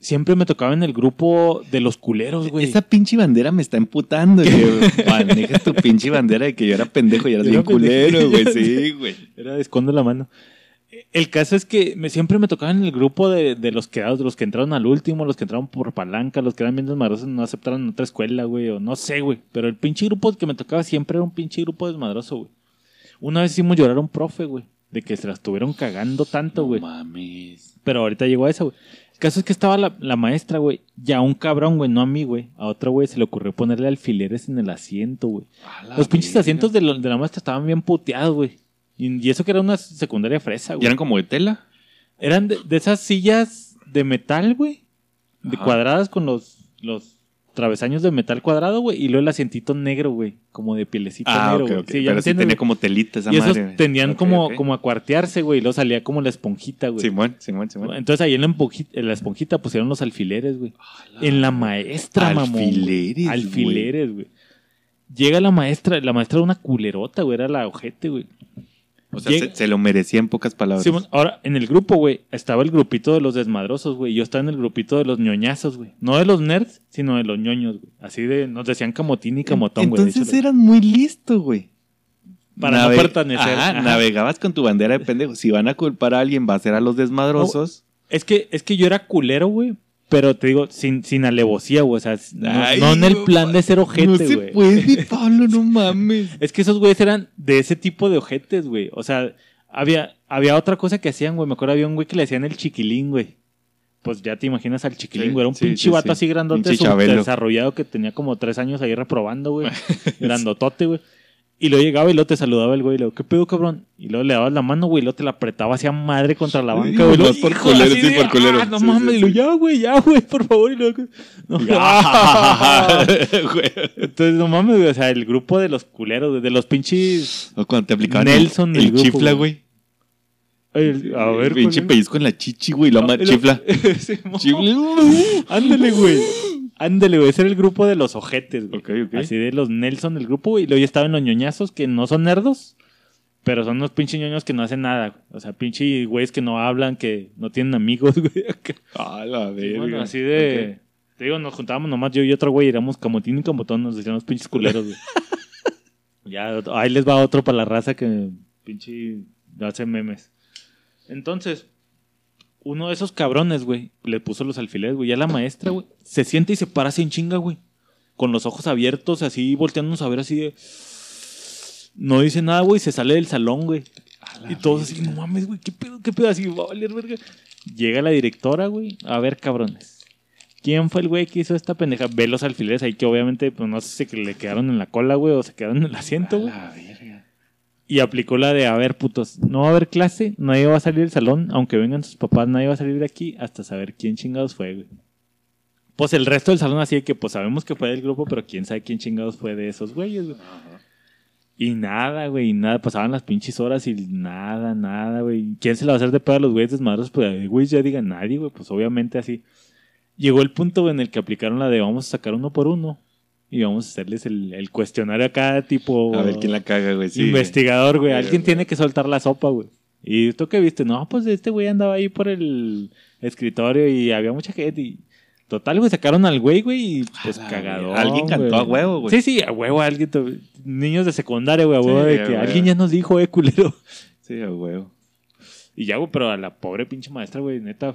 siempre me tocaba en el grupo de los culeros, güey. Esa pinche bandera me está emputando, güey. Manejas tu pinche bandera de que yo era pendejo y eras Yo bien culero, güey. Sí, güey. Era de escondo la mano. El caso es que me, siempre me tocaba en el grupo de, de los quedados, de los que entraron al último, los que entraron por palanca, los que eran bien desmadrosos no aceptaron en otra escuela, güey, o no sé, güey. Pero el pinche grupo que me tocaba siempre era un pinche grupo desmadroso, güey. Una vez hicimos llorar a un profe, güey, de que se la estuvieron cagando tanto, güey. No mames. Pero ahorita llegó a eso, güey. El caso es que estaba la, la maestra, güey, y a un cabrón, güey, no a mí, güey. A otro, güey, se le ocurrió ponerle alfileres en el asiento, güey. Los pinches verga. asientos de, lo- de la maestra estaban bien puteados, güey. Y, y eso que era una secundaria fresa, ¿Y güey. eran como de tela? Eran de, de esas sillas de metal, güey. De Ajá. cuadradas con los, los travesaños de metal cuadrado, güey. Y luego el asientito negro, güey. Como de pielecito Ah, negro, ok, güey. ok. Sí, ya Pero sí güey. como telita esa Y esos madre. tenían Ok, como, como a cuartearse, güey. Y luego salía como la esponjita, güey. Simón, Simón, Simón. Entonces ahí en la, empuji- en la esponjita pusieron los alfileres, güey. En la maestra, mamón. Alfileres, güey. Alfileres, güey. Llega la maestra, la maestra era una culerota, güey. Era la ojete, güey. O sea, se, se lo merecía en pocas palabras. Simón, ahora, en el grupo, güey, estaba el grupito de los desmadrosos, güey. Yo estaba en el grupito de los ñoñazos, güey. No de los nerds, sino de los ñoños, güey. Así de, nos decían camotín y camotón, güey. Entonces hecho, eran muy listo, güey. Para no pertenecer. Ajá, Ajá. navegabas con tu bandera de pendejo. Si van a culpar a alguien, va a ser a los desmadrosos. Es que, es que yo era culero, güey. Pero te digo, sin, sin alevosía, güey. O sea, no, Ay, no en el no plan de ser ojete, no güey. se puede, Pablo, no mames. Es que esos güeyes eran de ese tipo de ojetes, güey. O sea, había, había otra cosa que hacían, güey. Me acuerdo había un güey que le decían el chiquilín, güey. Pues ya te imaginas al chiquilín, Sí, güey. Era un sí, pinche sí, vato sí. así grandote, desarrollado que tenía como tres años ahí reprobando, güey. Grandotote, güey. Y luego llegaba y luego te saludaba el güey. Y luego, ¿qué pedo, cabrón? Y luego le dabas la mano, güey. Y luego te la apretaba hacia madre contra la banca, güey. por culero, así sí, de, por culero. "Ah, no Sí, mames. sí, Y sí. ya, güey, ya, güey, por favor. Y luego, no. Entonces, no mames, güey. O sea, el grupo de los culeros, de los pinches. O cuando te aplicaban Nelson el, el grupo, chifla, güey. el- a ver, Pinche pellizco en la chichi, güey. Lo Ah, chifla. Chifla. Ándale, güey. Ándale, güey. Ese era el grupo de los ojetes, güey. Ok, ok. Así de los Nelson del grupo. Y luego ya estaban los ñoñazos que no son nerdos, pero son unos pinches ñoños que no hacen nada. güey. O sea, pinche güeyes que no hablan, que no tienen amigos, güey. acá. A la verga. Bueno, así de. Te digo, nos juntábamos nomás yo y otro güey, éramos camotín y camotón, nos decíamos pinches culeros, güey. ya, ahí les va otro para la raza que pinche hace memes. Entonces, uno de esos cabrones, güey, le puso los alfileres, güey. Ya la maestra, güey, se siente y se para así en chinga, güey. Con los ojos abiertos, así volteándonos a ver así de. No dice nada, güey, se sale del salón, güey. Y todos así, no mames, güey, ¿qué pedo, qué pedo? Así, va a valer verga. Llega la directora, güey. A ver, cabrones. ¿Quién fue el güey que hizo esta pendeja? Ve los alfileres ahí que obviamente, pues no sé si le quedaron en la cola, güey, o se quedaron en el asiento, güey. Y aplicó la de, a ver, putos, no va a haber clase, nadie va a salir del salón, aunque vengan sus papás, nadie va a salir de aquí hasta saber quién chingados fue, güey. Pues el resto del salón así de que, pues sabemos que fue del grupo, pero quién sabe quién chingados fue de esos güeyes, güey. Y nada, güey, y nada, pasaban las pinches horas y nada, nada, güey. ¿Quién se la va a hacer de pedo a los güeyes desmadrosos? Pues, güey, ya diga nadie, güey, pues obviamente así. Llegó el punto en el que aplicaron la de vamos a sacar uno por uno y vamos a hacerles el, el cuestionario acá, tipo. A ver quién la caga, güey. Sí, investigador, güey. Alguien tiene que soltar la sopa, güey. ¿Y tú qué viste? No, pues este güey andaba ahí por el escritorio y había mucha gente. Y... Total, güey, sacaron al güey, güey, y pues cagador. Alguien cantó a huevo, güey. Sí, sí, a huevo, alguien. Niños de secundaria, güey, a huevo, Sí, de a que huevo. alguien ya nos dijo, eh, culero. Sí, a huevo. Y ya, güey, pero a la pobre pinche maestra, güey, neta.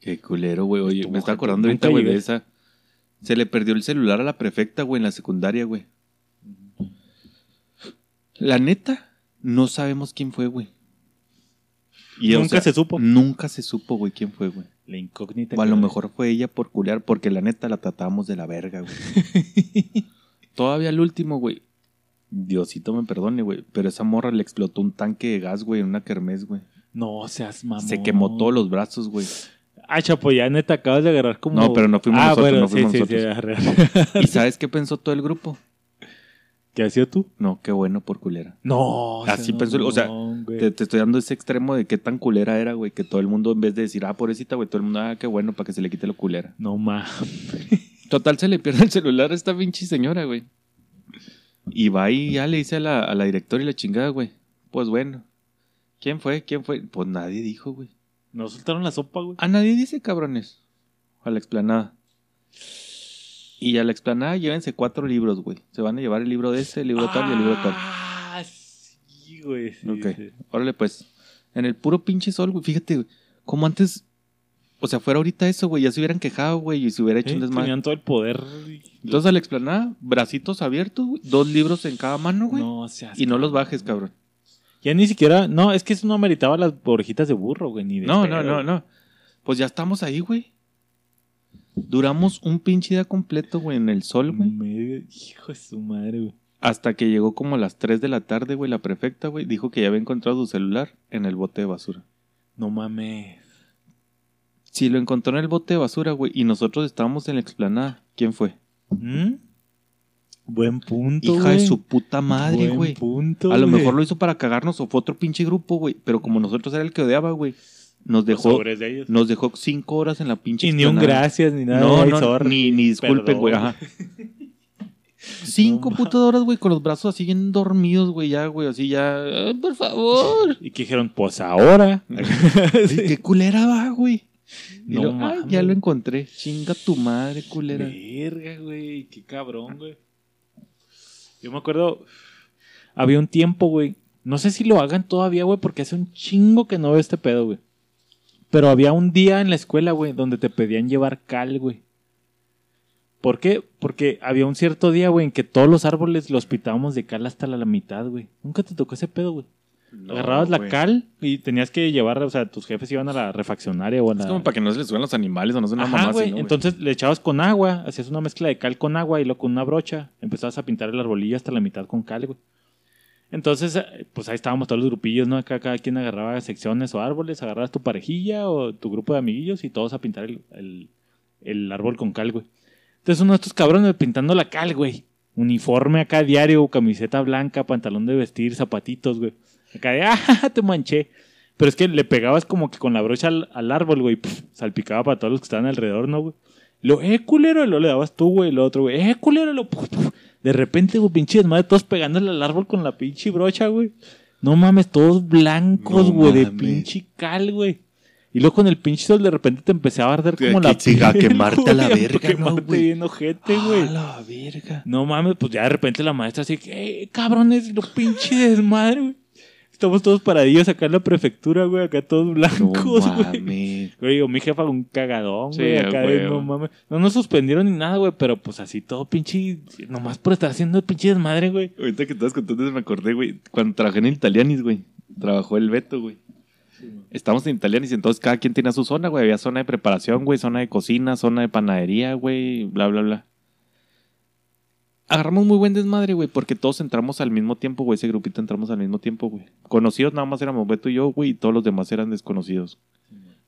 Qué culero, güey. Oye, me está acordando ahorita, güey, de esa. Se le perdió el celular a la prefecta, güey, en la secundaria, güey. La neta, no sabemos quién fue, güey. Y, o Nunca se supo. Nunca se supo, güey, quién fue, güey. La incógnita. O a lo mejor fue ella por culear, porque la neta la tratábamos de la verga, güey. Todavía el último, güey. Diosito me perdone, güey. Pero esa morra le explotó un tanque de gas, güey, en una kermés, güey. No seas mamón. Se quemó todos los brazos, güey. Ah, chapo, ya neta acabas de agarrar como. No, pero no fuimos ah, nosotros, bueno, no fuimos sí, nosotros. sí. ¿Y sabes qué pensó todo el grupo? ¿Qué sido tú? No, qué bueno por culera. No. Así seas pensó, o sea. Te, te estoy dando ese extremo de qué tan culera era, güey, que todo el mundo en vez de decir, ah, pobrecita, güey, todo el mundo, ah, qué bueno, para que se le quite lo culera. No mames. Total, se le pierde el celular a esta pinche señora, güey. Y va y ya le dice a la, a la directora y la chingada, güey. Pues bueno. ¿Quién fue? ¿Quién fue? Pues nadie dijo, güey. Nos soltaron la sopa, güey. A nadie dice, cabrones. A la explanada. Y a la explanada llévense cuatro libros, güey. Se van a llevar el libro de ese, el libro tal y el libro tal. Ah, sí, güey. sí, Ok. sí. Órale, pues. En el puro pinche sol, güey. Fíjate, güey. Como antes. O sea, fuera ahorita eso, güey. Ya se hubieran quejado, güey. Y se hubiera hecho un desmadre. Tenían todo el poder. Entonces a la explanada, bracitos abiertos, güey. Dos libros en cada mano, güey. No seas y no los bajes, cabrón. Ya ni siquiera. No, es que eso no meritaba las orejitas de burro, güey. Ni de No, no, no, no. Pues ya estamos ahí, güey. Duramos un pinche día completo, güey, en el sol, güey. Medio- Hijo de su madre, güey. Hasta que llegó como a las 3 de la tarde, güey, la prefecta, güey. Dijo que ya había encontrado su celular en el bote de basura. No mames. Si lo encontró en el bote de basura, güey, y nosotros estábamos en la explanada, ¿quién fue? ¿Mm? Buen punto. Hija de su puta madre, Buen güey. punto. A lo mejor lo hizo para cagarnos o fue otro pinche grupo, güey. Pero como nosotros era el que odiaba, güey, nos dejó, sobres de ellos. nos dejó cinco horas en la pinche Y ni un gracias, ni nada. No, no, sorry. ni, ni disculpen, güey, ajá. Cinco No, putas horas, güey, con los brazos así bien dormidos, güey, ya, güey, así ya. "Ay, por favor. Y que dijeron, pues ahora. ¿Qué culera va, güey? No lo, "Ay, ya lo encontré. Chinga tu madre, culera. Verga, güey. Qué cabrón, güey. Yo me acuerdo. Había un tiempo, güey. No sé si lo hagan todavía, güey, porque hace un chingo que no veo este pedo, güey. Pero había un día en la escuela, güey, donde te pedían llevar cal, güey. ¿Por qué? Porque había un cierto día, güey, en que todos los árboles los pitábamos de cal hasta la, mitad, güey. Nunca te tocó ese pedo, güey. No, Agarrabas la güey. cal y tenías que llevar, o sea, tus jefes iban a la refaccionaria o a la... Es como para que no se les suban los animales o no sea una Ajá, mamá güey. así, ¿no, güey? Entonces le echabas con agua, hacías una mezcla de cal con agua y luego con una brocha empezabas a pintar el arbolillo hasta la mitad con cal, güey. Entonces, eh, pues ahí estábamos todos los grupillos, ¿no? Acá cada quien agarraba secciones o árboles, agarrabas tu parejilla o tu grupo de amiguillos y todos a pintar el, el- el árbol con cal, güey. Entonces uno de estos cabrones pintando la cal, güey. Uniforme acá diario, camiseta blanca, pantalón de vestir, zapatitos, güey. Acá de, ah, te manché. Pero es que le pegabas como que con la brocha al, al árbol, güey. salpicaba para todos los que estaban alrededor, ¿no, güey? Lo, eh, culero, lo le dabas tú, güey. Lo otro, güey, eh, culero, lo. puf, puf. De repente, güey, pinche desmadre, todos pegándole al árbol con la pinche brocha, güey. No mames, todos blancos, No güey, de pinche cal, güey. Y luego con el pinche sol de repente te empecé a arder como que la siga a piel, quemarte a la güey, verga, a ¿no, quemarte güey? bien ojete, güey. A la verga. No mames, pues ya de repente la maestra así que, eh, cabrones, lo pinche desmadre, güey. Estamos todos paradillos acá en la prefectura, güey, acá todos No blancos, güey. mames. Güey, digo, mi jefa un cagadón, Sí, güey, acá de, no mames. No nos suspendieron ni nada, güey, pero pues así todo pinche, nomás por estar haciendo el pinche desmadre, güey. Ahorita que estabas contando me acordé, güey. Cuando trabajé en Italianis, güey. Trabajó el Beto, güey. Estamos en Italianis y entonces cada quien tenía su zona, güey. Había zona de preparación, güey. Zona de cocina, zona de panadería, güey. Bla, bla, bla. Agarramos muy buen desmadre, güey, porque todos entramos al mismo tiempo, güey. Ese grupito entramos al mismo tiempo, güey. Conocidos nada más éramos Beto y yo, güey, y todos los demás eran desconocidos.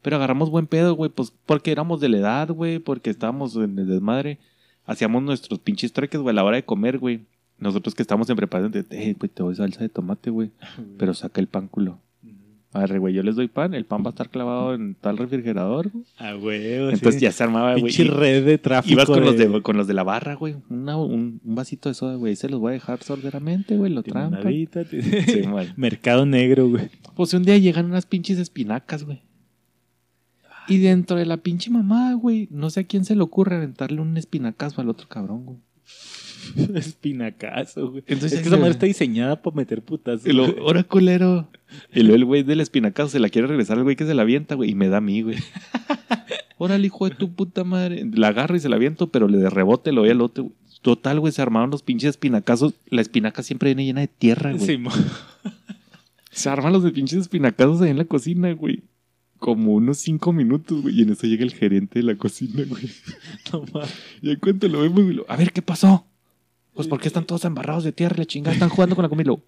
Pero agarramos buen pedo, güey, pues porque éramos de la edad, güey, porque estábamos en el desmadre. Hacíamos nuestros pinches treques, güey, a la hora de comer, güey. Nosotros que estamos en preparación de, eh, güey, te doy salsa de tomate, güey. Pero saca el pan, culo. A ver, güey, yo les doy pan, el pan va a estar clavado en tal refrigerador, güey. Ah, güey, Entonces ya se armaba, güey. Pinche red de tráfico. Ibas con los, de, con los de la barra, güey. Un, un vasito de soda, güey. Se los voy a dejar sorderamente, güey. Lo ti- Sí. Mercado negro, güey. Pues un día llegan unas pinches espinacas, güey. Y dentro de la pinche mamada, güey, no sé a quién se le ocurre aventarle un espinacazo al otro cabrón, güey. Espinacazo, güey. Entonces, es que esa madre está diseñada para meter putazos. Y lo, ahora culero. Y luego el güey del espinacazo se la quiere regresar al güey que se la avienta, güey. Y me da a mí, güey. Órale, hijo de tu puta madre. La agarro y se la aviento, pero le de rebote lo doy al otro, güey. Total, güey, se armaron los pinches espinacazos. La espinaca siempre viene llena de tierra, güey. Sí, Se arman los de pinches espinacazos ahí en la cocina, güey. Como unos cinco minutos, güey. Y en eso llega el gerente de la cocina, güey. no. Y en cuanto lo vemos, güey, lo- a ver, ¿qué pasó? Pues porque están todos embarrados de tierra la chingada, están jugando con la comida. Y lo,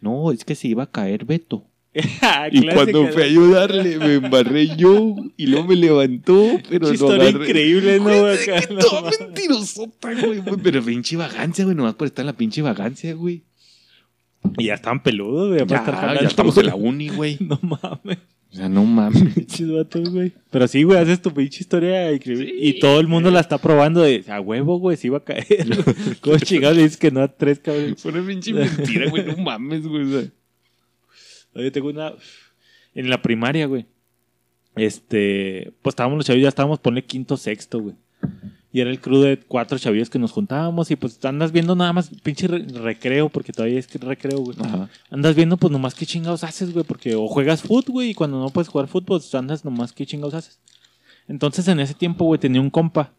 No, es que se iba a caer Beto. Ah, Y cuando fui a ayudarle, me embarré yo y luego me levantó, pero lo historia agarré. increíble, ¿no? Acá, que no mentirosota, güey. güey, Pero pinche vagancia, güey, nomás por estar en la pinche vagancia, güey. Y ya estaban peludos, güey. Ya, ya estamos en la uni, güey. No mames. O sea, no mames. Pinches vatos, güey. Pero sí, güey, haces tu pinche historia increíble. y todo el mundo la está probando de a huevo, güey, se iba a caer. ¿Cómo chingados le dices que no a tres cabrones? Fue una pinche mentira, güey. No mames, güey. o sea. Oye, tengo una. En la primaria, güey. Este. Pues estábamos los chavillos, ya estábamos, ponle quinto, sexto, güey. Y era el crew de cuatro chavillos que nos juntábamos. Y pues andas viendo nada más pinche re- recreo, porque todavía es que recreo, güey. Ajá. Andas viendo, pues nomás qué chingados haces, güey. Porque o juegas fútbol, güey, y cuando no puedes jugar fútbol, pues andas nomás qué chingados haces. Entonces en ese tiempo, güey, tenía un compa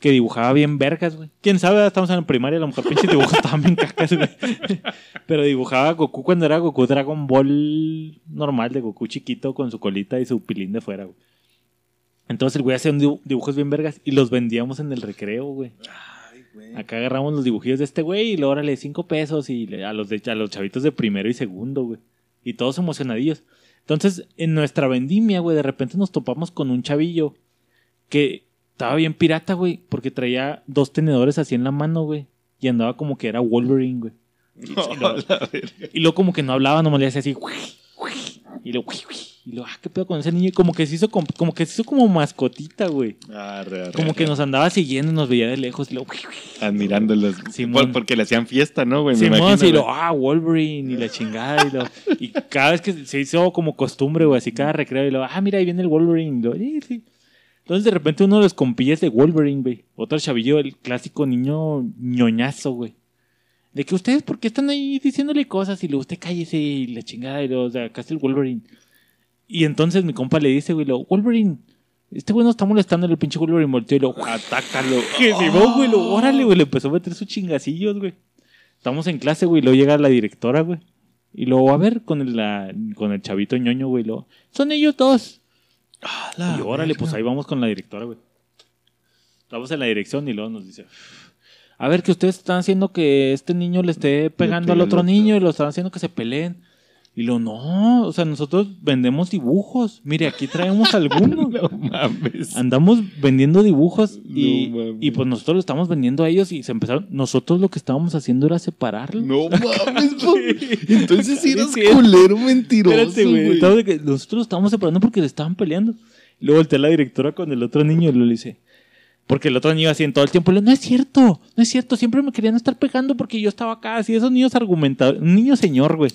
que dibujaba bien vergas, güey. Quién sabe, estamos en la primaria, a lo mejor pinches dibujos estaban bien cacas, güey. Pero dibujaba Goku cuando era Goku Dragon Ball normal, de Goku chiquito con su colita y su pilín de fuera, güey. Entonces el güey hacía un dibu- dibujos bien vergas y los vendíamos en el recreo, güey. Acá agarramos los dibujillos de este güey y luego órale cinco pesos y le- a los, de, a los chavitos de primero y segundo, güey. Y todos emocionadillos. Entonces, en nuestra vendimia, güey, de repente nos topamos con un chavillo que estaba bien pirata, güey, porque traía dos tenedores así en la mano, güey. Y andaba como que era Wolverine, güey. Y, y luego, y luego como que no hablaba, nomás le hacía así, "Ui, ui", y luego, "Ui, ui", y luego, ah, qué pedo con ese niño. Y como que se hizo como, como que se hizo como mascotita, güey. Como que nos andaba siguiendo y nos veía de lejos. Y luego. Admirándolos. Simón. Por- porque le hacían fiesta, ¿no, güey? Simón, imagino, sí, y lo, ah, Wolverine y la chingada. Y, lo, y cada vez que se hizo como costumbre, güey, así cada recreo, y lo, ah, mira, ahí viene el Wolverine. Y lo, "Sí, sí". Entonces, de repente, uno de los compillas de Wolverine, güey. Otro chavillo, el clásico niño ñoñazo, güey. De que ustedes, ¿por qué están ahí diciéndole cosas? Y luego, usted cállese y la chingada. Y luego, o sea, acá está el Wolverine. Y entonces mi compa le dice, güey, lo, Wolverine, este güey no está molestando el pinche Wolverine volteó y lo, Atácalo. que se va, güey, lo, órale, güey, le empezó a meter sus chingacillos, güey. Estamos en clase, güey, y luego llega la directora, güey. Y luego, a ver, con el, la- con el chavito ñoño, güey, lo, son ellos dos. y órale, pues ahí vamos con la directora, güey. Estamos en la dirección y luego nos dice, A ver, que ustedes están haciendo que este niño le esté pegando al otro. niño y lo están haciendo que se peleen. Y lo no, o sea, nosotros vendemos dibujos. Mire, aquí traemos algunos. No mames. Andamos vendiendo dibujos y, No y pues nosotros lo estamos vendiendo a ellos y se empezaron. Nosotros lo que estábamos haciendo era separarlos. No mames, po. Entonces sí eras culero mentiroso, Espérate, güey. Nosotros lo estábamos separando porque le estaban peleando. Luego voltea la directora con el otro niño y lo le dice. Porque el otro niño así en todo el tiempo le no es cierto, no es cierto, siempre me querían estar pegando porque yo estaba acá, así esos niños argumentados, un niño señor, güey.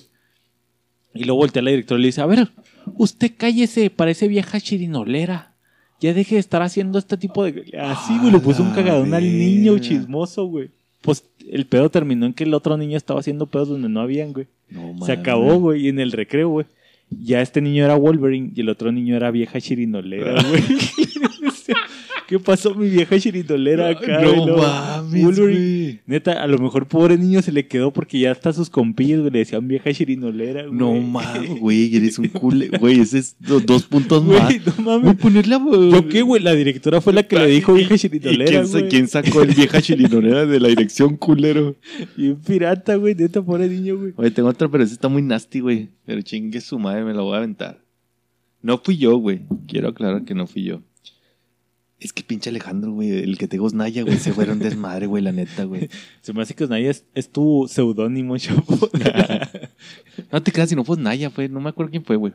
Y luego voltea la directora y le dice, a ver, usted cállese, parece vieja chirinolera. Ya deje de estar haciendo este tipo de... Así, güey, le puso un cagadón al niño chismoso, güey. Pues el pedo terminó en que el otro niño estaba haciendo pedos donde no habían, güey. No Se acabó, güey, y en el recreo, güey. Ya este niño era Wolverine y el otro niño era vieja chirinolera, güey. ¿Qué pasó mi vieja chirinolera acá? No? Luego, mames, güey. Neta, a lo mejor pobre niño se le quedó porque ya hasta sus compillos, güey, le decían vieja chirinolera, güey. No mames, güey, eres un cule. Güey, ese es do- dos puntos Güey, más. no Voy a mames. ponerle a... ¿Yo qué, güey? La directora fue la que le dijo vieja ¿Y chirinolera, quién, güey. quién sacó el vieja chilinonera de la dirección culero? Y un pirata, güey, neta, pobre niño, güey. Oye, tengo otra, pero esa está muy nasty, güey. Pero chingue su madre, me la voy a aventar. No fui yo, güey. Quiero aclarar que no fui yo. Es que pinche Alejandro, güey, el que te digo es Naya, güey, se fueron desmadre, güey, la neta, güey. Se me hace que Osnaya es, es tu seudónimo, chapo. No te creas si no fue Naya, fue, no me acuerdo quién fue, güey.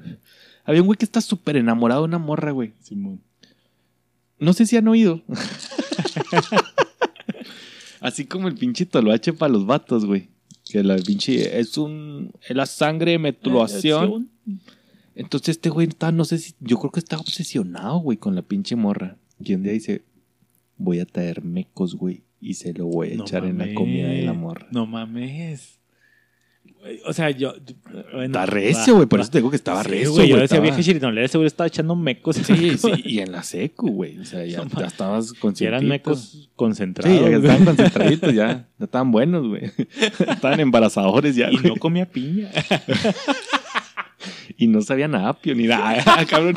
Había un güey que está súper enamorado de una morra, güey. Simón. No sé si han oído. Así como el pinche toloache para los vatos, güey. Que la pinche es un. Es la sangre de metulación. Entonces este güey está, no sé si. Yo creo que está obsesionado, güey, con la pinche morra. Y un día dice: Voy a traer mecos, güey. Y se lo voy a No echar en la comida de la morra. No mames. O sea, yo. bueno, Está recio, güey. Por va. eso te digo que estaba Sí, recio, güey. Yo decía estaba- vieja chirinolera, seguro estaba echando mecos. Sí, sí. Y en la secu, güey. O sea, ya, No ya estabas consciente. eran mecos concentrados. Sí, ya estaban concentraditos, ya. Ya estaban buenos, güey. Estaban embarazadores ya, Y güey. no comía piña. Y no sabían a apio ni nada, cabrón.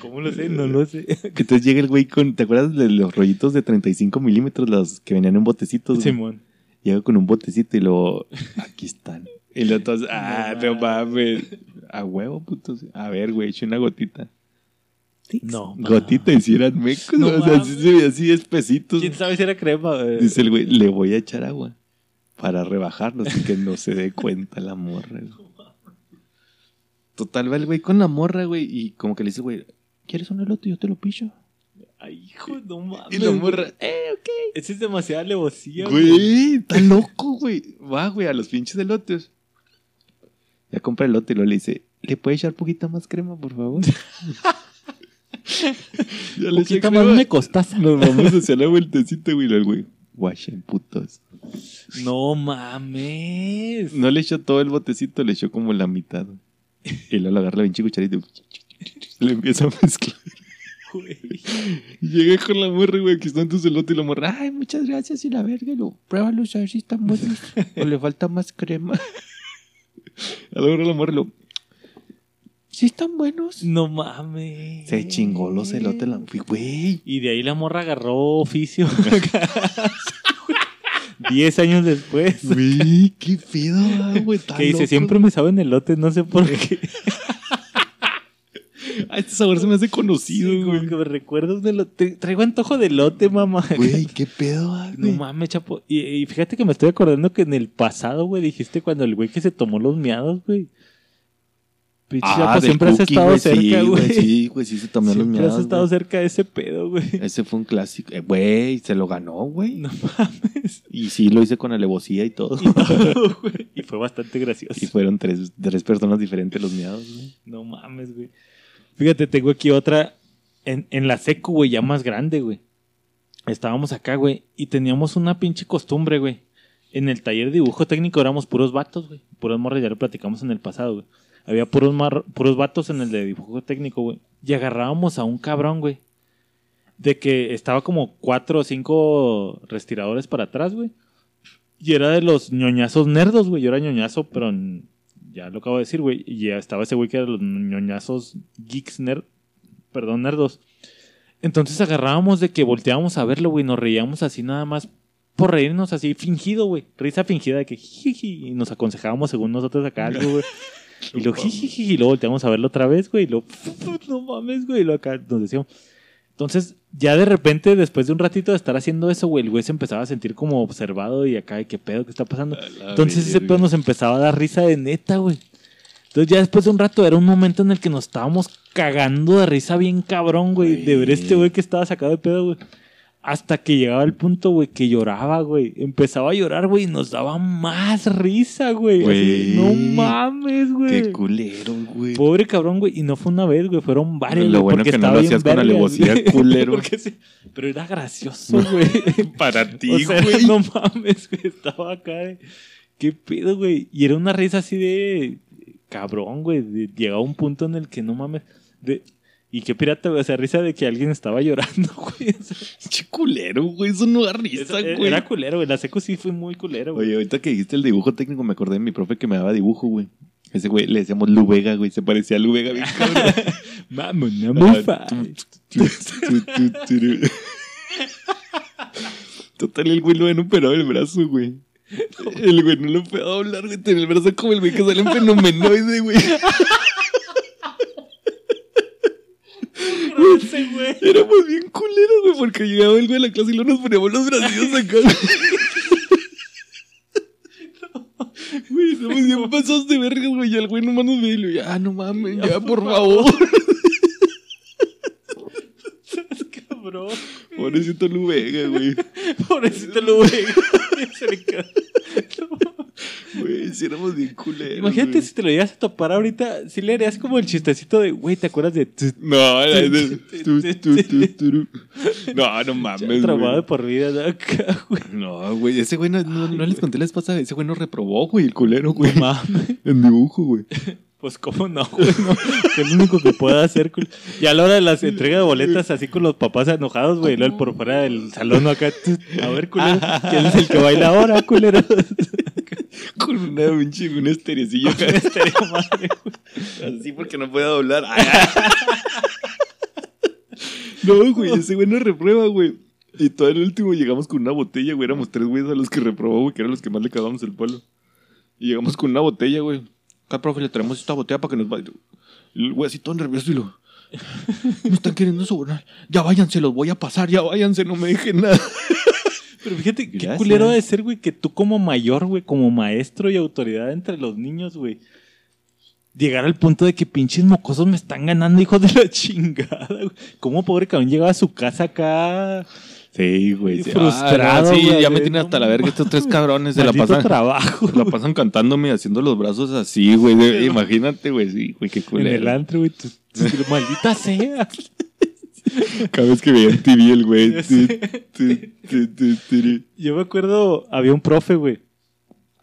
¿Cómo lo sé? No lo sé. Entonces llega el güey con. ¿Te acuerdas de los rollitos de 35 milímetros, los que venían en botecitos? güey? Simón. Llega con un botecito y luego. Aquí están. Y luego entonces. Ah, No no mames. A huevo, putos. A ver, güey, eché una gotita. No. Gotita y si eran mecos. No o sea, así se veía así espesitos. ¿Quién sabe si era crema? güey? Dice el güey, le voy a echar agua para rebajarlos y que no se dé cuenta la morra. Güey. Total, va el güey con la morra, güey, y como que le dice, güey, ¿quieres un elote? Yo te lo picho. Ay, hijo, no mames. Y la morra, güey. eh, ok. Esa es demasiada alevosía, güey. Güey, está loco, güey. Va, güey, a los pinches elotes. Ya compra elote y luego le dice, ¿le puede echar poquita más crema, por favor? ya le Poquita más crema. me costaza. Nos vamos hacia la vueltecita, güey, el güey, guachen, putos. No mames. No le echó todo el botecito, le echó como la mitad. Y luego le agarra la pinche cucharita y le empieza a mezclar. güey. Y llega con la morra, güey, que está en tu celote y la morra, ay, muchas gracias y la verga, y lo pruébalo a ver si están buenos o le falta más crema. A la hora la morra lo, si están buenos. No mames. Se chingó los elotes, la güey. Y de ahí la morra agarró oficio. Diez años después. Güey, qué pedo, güey. Que dice, siempre me saben elote, no sé por qué. Este sabor se me hace conocido, Sí, güey. me recuerda un elote. Traigo antojo de elote, mamá. Güey, qué pedo, ah, No güey. mames, chapo. Y, y fíjate que me estoy acordando que en el pasado, güey, dijiste cuando el güey que se tomó los miados, güey. Pinche Ah, chapo, siempre has cookie, estado güey, cerca, güey. Sí, güey, sí se los Siempre has estado güey. cerca de ese pedo, güey. Ese fue un clásico. Eh, Güey, se lo ganó, güey. No mames. Y sí, lo hice con alevosía y todo. Y todo. Y fue bastante gracioso. Y fueron tres, tres personas diferentes los miados, güey. No mames, güey. Fíjate, tengo aquí otra en, en la secu, güey, ya más grande, güey. Estábamos acá, güey, y teníamos una pinche costumbre, güey. En el taller de dibujo técnico éramos puros vatos, güey. Puros morras, ya lo platicamos en el pasado, güey. Había puros, puros vatos en el de dibujo técnico, güey. Y agarrábamos a un cabrón, güey. De que estaba como cuatro o cinco respiradores para atrás, güey. Y era de los ñoñazos nerdos, güey. Yo era ñoñazo, pero ya lo acabo de decir, güey. Y estaba ese güey que era de los ñoñazos geeks nerd. Perdón, nerdos. Entonces agarrábamos de que volteábamos a verlo, güey. Nos reíamos así nada más por reírnos así, fingido, güey. Risa fingida de que jiji, y nos aconsejábamos según nosotros acá algo, güey. Y jiji, y luego volteamos a verlo otra vez, güey. Y luego, no mames, güey. Y luego acá nos decíamos. Entonces, ya de repente, después de un ratito de estar haciendo eso, güey, el güey se empezaba a sentir como observado y acá, ¿qué pedo? ¿Qué está pasando? Entonces ese pedo nos empezaba a dar risa de neta, güey. Entonces ya después de un rato era un momento en el que nos estábamos cagando de risa bien cabrón, güey. De ver este güey que estaba sacado de pedo, güey. Hasta que llegaba el punto, güey, que lloraba, güey. Empezaba a llorar, güey, y nos daba más risa, güey. No mames, güey. Qué culero, güey. Pobre cabrón, güey. Y no fue una vez, güey. Fueron varias. Lo bueno porque que no lo hacías con alevosía, culero. Sí. Pero era gracioso, güey. Para ti, o sea, güey. no mames, güey. Estaba acá de. ¿Qué pedo, güey? Y era una risa así de. Cabrón, güey. Llegaba un punto en el que no mames. De, y qué pirata, güey. O sea, risa de que alguien estaba llorando, güey. O sea, Che culero, güey. Eso no da risa, era, güey. era culero, güey. La seco sí fue muy culero, güey. Oye, ahorita que dijiste el dibujo técnico, me acordé de mi profe que me daba dibujo, güey. Ese güey le decíamos Lu Vega, güey. Se parecía a Lu Vega, bien. Vamos, no mufa. Total, el güey lo habían operado el brazo, güey. El güey no lo puede hablar, güey. Tiene el brazo como el güey que sale en fenomenoide, güey. Güey. Éramos bien culeros, güey, porque llegaba el güey a la clase y luego nos poníamos los brazos acá. Güey, estamos bien pasados de verga, güey. Y el güey nomás nos ve y le digo, ya, no mames, ya, por favor. Cabrón. Pobrecito Lu Vega, güey. Pobrecito güey. Se le quedó. Güey, si éramos bien culeros. Imagínate güey. si te lo llegas a topar ahorita, si le harías como el chistecito de, güey, ¿te acuerdas de No, era de-. No, no mames, traumado de güey. por vida acá, güey? No, güey, ese güey no, no, no les conté la esposa, ese güey nos reprobó, güey, el culero, güey. Mames. En dibujo, güey. Pues cómo no, güey, no. Que es lo único que pueda hacer. Y a la hora de las entregas de boletas, así con los papás enojados, güey, luego por fuera del salón acá, a ver, culero, ¿quién es el que baila ahora, culero? Con una pinche, un esterecillo acá. Estaría madre, güey. Así porque no puede doblar. no, güey, ese güey nos reprueba, güey. Y todo el último llegamos con una botella, güey. Éramos tres güeyes a los que reprobó, güey, que eran los que más le cagamos el palo. Y llegamos con una botella, güey. Acá, profe, le traemos esta botella para que nos vaya. Y el güey así todo nervioso y lo... Me están queriendo sobornar. Ya váyanse, los voy a pasar, ya váyanse, no me dejen nada. Pero fíjate, qué culero de ser, güey, que tú como mayor, güey, como maestro y autoridad entre los niños, güey, llegar al punto de que pinches mocosos me están ganando, hijos de la chingada, güey. Como pobre cabrón llegaba a su casa acá, Sí, güey. sí. Frustrado, Ah, sí, güey, ya me tienen hasta la verga estos tres cabrones. Se la pasan, trabajo, la pasan cantándome y haciendo los brazos así, güey. Imagínate, güey, sí, güey, qué en el culero. antro, güey, tú- tú- maldita sea. Cada vez que veía en TV el güey. Yo me acuerdo, había un profe, güey.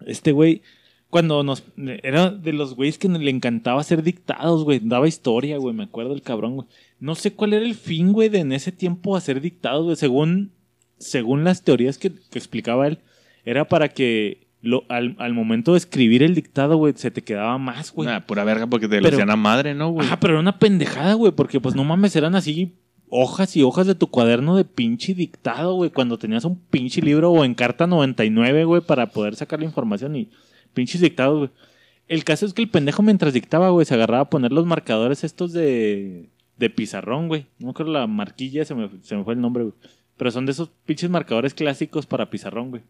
Este güey, cuando nos. Era de los güeyes que le encantaba hacer dictados, güey. Daba historia, güey. Me acuerdo el cabrón, güey. No sé cuál era el fin, güey, de en ese tiempo hacer dictados, güey. Según, según las teorías que, que explicaba él, era para que lo, al, al momento de escribir el dictado, güey, se te quedaba más, güey. Nah, pura verga porque te lo hacían a madre, ¿no, güey? Ajá, pero era una pendejada, güey, porque pues no mames, eran así hojas y hojas de tu cuaderno de pinche dictado, güey, cuando tenías un pinche libro o en carta 99, güey, para poder sacar la información y pinches dictados, güey. El caso es que el pendejo mientras dictaba, güey, se agarraba a poner los marcadores estos de, de pizarrón, güey. No creo la marquilla, se me, se me fue el nombre, güey. Pero son de esos pinches marcadores clásicos para pizarrón, güey.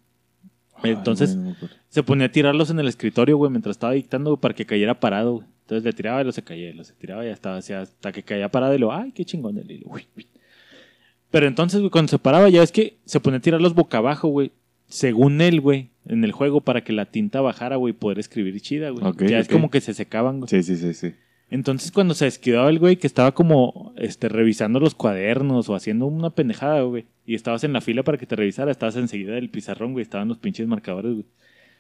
Entonces, Ay, se ponía a tirarlos en el escritorio, güey, mientras estaba dictando, güey, para que cayera parado, güey. Entonces le tiraba y lo se caía, y lo se tiraba y ya estaba, así hasta que caía parado y lo, ay, qué chingón el hilo, güey. Pero entonces, güey, cuando se paraba, ya es que se ponía a tirarlos boca abajo, güey. Según él, güey, en el juego, para que la tinta bajara, güey, y poder escribir chida, güey. Ok, ya es como que se secaban, güey. Sí, sí, sí, sí. Entonces, cuando se descuidaba el güey que estaba como este, revisando los cuadernos o haciendo una pendejada, güey, y estabas en la fila para que te revisara, estabas enseguida del pizarrón, güey, estaban los pinches marcadores, güey.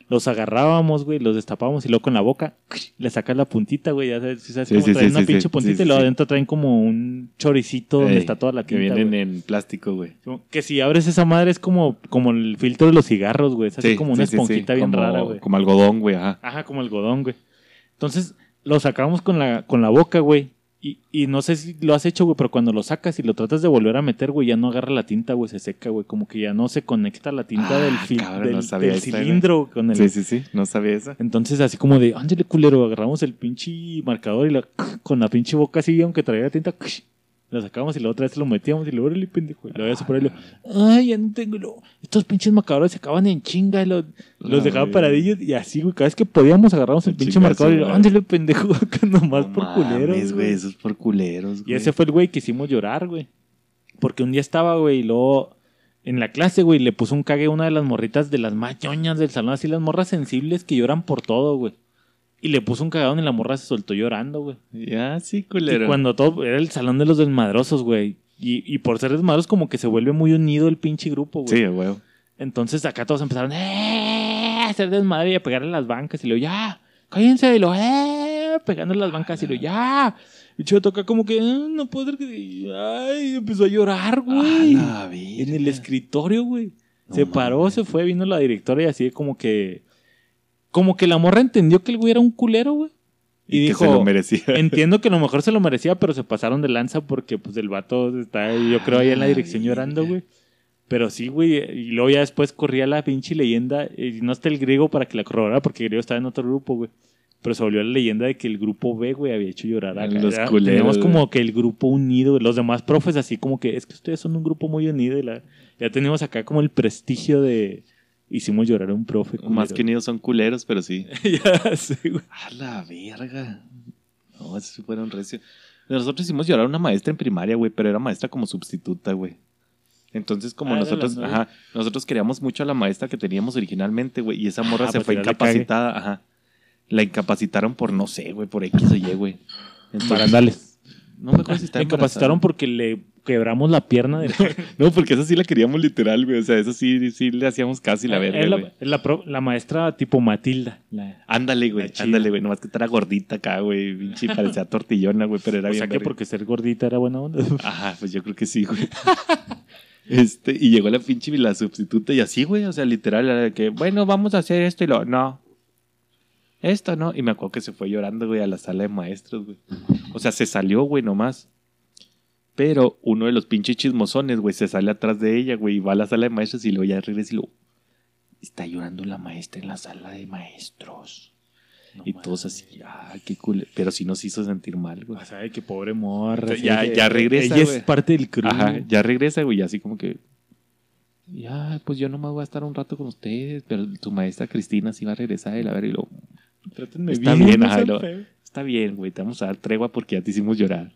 Los agarrábamos, güey, los destapábamos y luego con la boca le sacas la puntita, güey. Ya sabes, ¿sí sabes Sí, cómo sí, traen sí, una pinche puntita y luego adentro traen como un choricito donde está toda la Que tinta. vienen güey. en plástico, güey. Que si abres esa madre es como, como el filtro de los cigarros, güey. Es así Sí, como una esponjita bien Como- rara, güey. Como algodón, güey, ajá. Ajá, como algodón, güey. Entonces, lo sacamos con la, con la boca, güey. Y, y no sé si lo has hecho, güey, pero cuando lo sacas y lo tratas de volver a meter, güey, ya no agarra la tinta, güey, se seca, güey. Como que ya no se conecta la tinta Ah, del, fil- cabrón, del, no sabía del esa, güey. cilindro con el... Sí, sí, sí. No sabía eso. Entonces, así como de, ándale, culero, agarramos el pinche marcador y la, con la pinche boca así, aunque traía tinta, la sacamos y la otra vez lo metíamos y luego, órale, pendejo, y lo voy a superar y lo, ay, ya no tengo, lo, estos pinches marcadores se acaban en chinga, y lo- los Ah, dejaba güey. paradillos y así, güey, cada vez que podíamos agarramos el pinche marcador y lo, ándale, pendejo, que nomás No por mames, culeros, güey. güey. Eso es por culeros, Y güey. ese fue el güey que hicimos llorar, güey. Porque un día estaba, güey, y luego en la clase, güey, le puso un cague a una de las morritas de las más ñoñas del salón, así las morras sensibles que lloran por todo, güey. Y le puso un cagadón y la morra se soltó llorando, güey. Ya, sí, Y culero. cuando todo, era el salón de los desmadrosos, güey. Y, y por ser desmadrosos como que se vuelve muy unido el pinche grupo, güey. Sí, güey. Entonces acá todos empezaron "Eh", a hacer desmadre y a pegarle a las bancas y lo ya, cállense y lo eh, pegándole a las bancas y lo ya. Y Chido toca como que "Ah, no puedo ser que ay, empezó a llorar, güey. A la En el escritorio, güey. No se paró, se fue, vino la directora y así como que como que la morra entendió que el güey era un culero, güey. Y, Y que dijo, se lo merecía. Entiendo que a lo mejor se lo merecía, pero se pasaron de lanza porque pues el vato está, yo creo, ahí en la Ah, dirección llorando, güey. Pero sí, güey. Y luego ya después corría la pinche leyenda. Y no está el griego para que la corroborara porque el griego estaba en otro grupo, güey. Pero se volvió la leyenda de que el grupo B, güey, había hecho llorar a Los culeros, Teníamos güey. como que el grupo unido. Los demás profes así como que es que ustedes son un grupo muy unido. Y la, ya tenemos acá como el prestigio de... Hicimos llorar a un profe. Más que culero. unidos son culeros, pero sí. ya sé, güey. A la verga. No, esos sí fueron recio. Nosotros hicimos llorar a una maestra en primaria, güey, pero era maestra como sustituta, güey. Entonces, como Ah, nosotros, ajá, nosotros queríamos mucho a la maestra que teníamos originalmente, güey, y esa morra Ah, se pues fue incapacitada, ajá. La incapacitaron por, no sé, güey, por X o Y, güey. Entonces, Barandales. No me acuerdo si Me embarazada. porque le quebramos la pierna de No, porque esa sí la queríamos literal, güey. O sea, eso sí, sí le hacíamos casi la verga, Es güey. la, la, pro- la maestra tipo Matilda. la- Ándale, güey, La ándale, güey. Nomás que era gordita acá, güey. Pinche parecía tortillona, güey, pero era o bien sea que porque ser gordita era buena onda. Ajá, pues yo creo que sí, güey. Este, y llegó la pinche la sustituta y así, güey, o sea, literal, era de que, bueno, vamos a hacer esto y lo, no. Esto no. Y me acuerdo que se fue llorando, güey, a la sala de maestros, güey. O sea, se salió, güey, nomás. Pero uno de los pinches chismosones, güey, se sale atrás de ella, güey, y va a la sala de maestros y luego ya regresa y lo. Está llorando la maestra en la sala de maestros. No y todos así, ah, qué cool. Pero sí nos hizo sentir mal, güey. O sea, que pobre morra. Ya- ya regresa, Ella güey. es parte del crew. Ajá, ya regresa, güey, así como que. Ya, pues yo nomás voy a estar un rato con ustedes, pero tu maestra Cristina sí va a regresar y la ver y lo. Trátenme Está bien, bien, ajá, lo-. Está bien, güey, te vamos a dar tregua porque ya te hicimos llorar.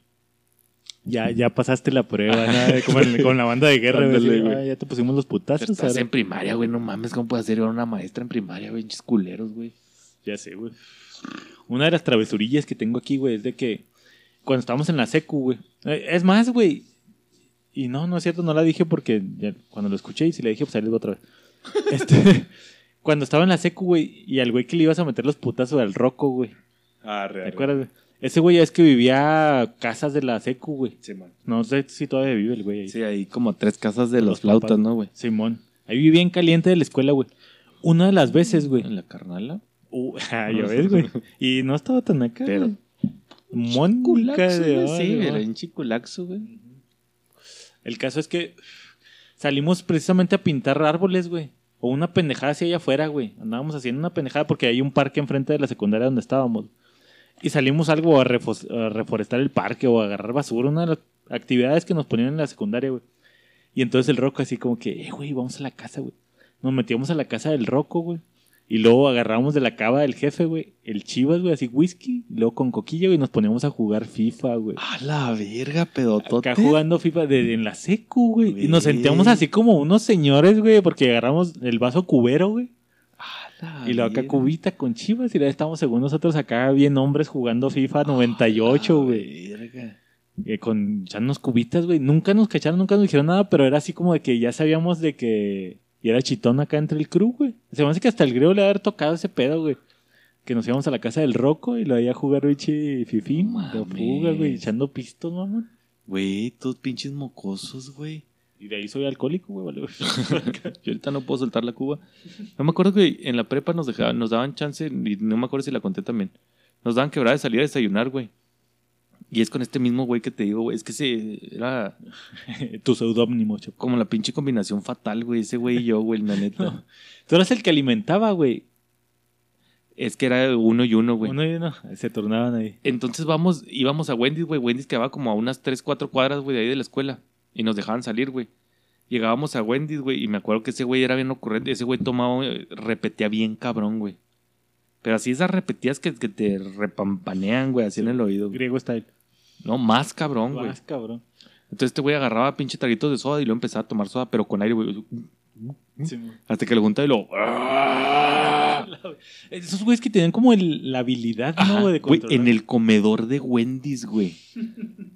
Ya, ya pasaste la prueba, ¿no? Como en- con la banda de guerra. güey, Ándale, así, güey. "Ah, ya te pusimos los putazos. Estás ahora". en primaria, güey, no mames, ¿cómo puede hacer una maestra en primaria, güey? Culeros, güey. Ya sé, güey. Una de las travesurillas que tengo aquí, güey, es de que cuando estábamos en la secu, güey. eh, Es más, güey. Y no, no es cierto, no la dije porque ya cuando lo escuché y si la dije, pues ahí les voy otra vez. Este, cuando estaba en la secu, güey, y al güey que le ibas a meter los putazos al roco, güey. Ah, ¿Te acuerdas, güey? Ese güey es que vivía a casas de la secu, güey. Sí, man. No sé si todavía vive el güey ahí. Sí, hay como tres casas de Los los flautas, papás. ¿no, güey? Simón. Ahí vivía en caliente de la escuela, güey. Una de las veces, güey. En la carnala. Uh, ah, ya ves, güey. Y no estaba tan acá, Pero- güey. Mónica Culaxo, de Sí, era en chiculaxo, güey. El caso es que salimos precisamente a pintar árboles, güey. O una pendejada así allá afuera, güey. Andábamos haciendo una pendejada porque hay un parque enfrente de la secundaria donde estábamos. Y salimos algo a, a reforestar el parque o a agarrar basura. Una de las actividades que nos ponían en la secundaria, güey. Y entonces el Roco así como que, eh, güey, vamos a la casa, güey. Nos metíamos a la casa del Roco, güey. Y luego agarramos de la cava del jefe, güey, el chivas, güey, así whisky. Y luego con coquillo, y nos poníamos a jugar FIFA, güey. A la verga, pedotote. Acá jugando FIFA de, en la secu, güey. Y nos Güey. sentíamos así como unos señores, güey, porque agarramos el vaso cubero, güey. A la Y luego acá cubita con chivas. Y luego estábamos según nosotros acá bien hombres jugando FIFA 98, A güey. la verga. Eh, con echándonos cubitas, güey. Nunca nos cacharon, nunca nos dijeron nada, pero era así como de que ya sabíamos de que... Y era chitón acá entre el crew, güey. Se me hace que hasta el griego le ha haber tocado ese pedo, güey. Que nos íbamos a la casa del Roco y lo veía jugar Richie Fifín. No de fuga, güey, echando pistos, mamón. Güey, todos pinches mocosos, güey. Y de ahí soy alcohólico, güey, vale. Yo ahorita no puedo soltar la cuba. No me acuerdo que en la prepa nos dejaban, nos daban chance, y no me acuerdo si la conté también. Nos daban quebrada de salir a desayunar, güey. Y es con este mismo güey que te digo, güey. Es que se era tu seudónimo, Choco. como la pinche combinación fatal, güey. Ese güey y yo, güey, la neta. Tú eras el que alimentaba, güey. Es que era uno y uno, güey. Uno y uno. Se turnaban ahí. Entonces vamos, íbamos a Wendy's, güey. Wendy's quedaba como a unas 3, 4 cuadras, güey, de ahí de la escuela. Y nos dejaban salir, güey. Llegábamos a Wendy's, güey, y me acuerdo que ese güey era bien ocurrente. Ese güey tomaba, eh, repetía bien cabrón, güey. Pero así esas repetidas que, que te repampanean, güey, así en el oído. güey. Griego style. No, más cabrón, güey. Más cabrón. Entonces este güey agarraba pinche traguitos de soda y luego empezaba a tomar soda, pero con aire, güey. Sí. Hasta que lo juntaba y lo... Esos güeyes que tenían como el- la habilidad, Ajá, ¿no? güey, de güey, controlar. en el comedor de Wendy's, güey.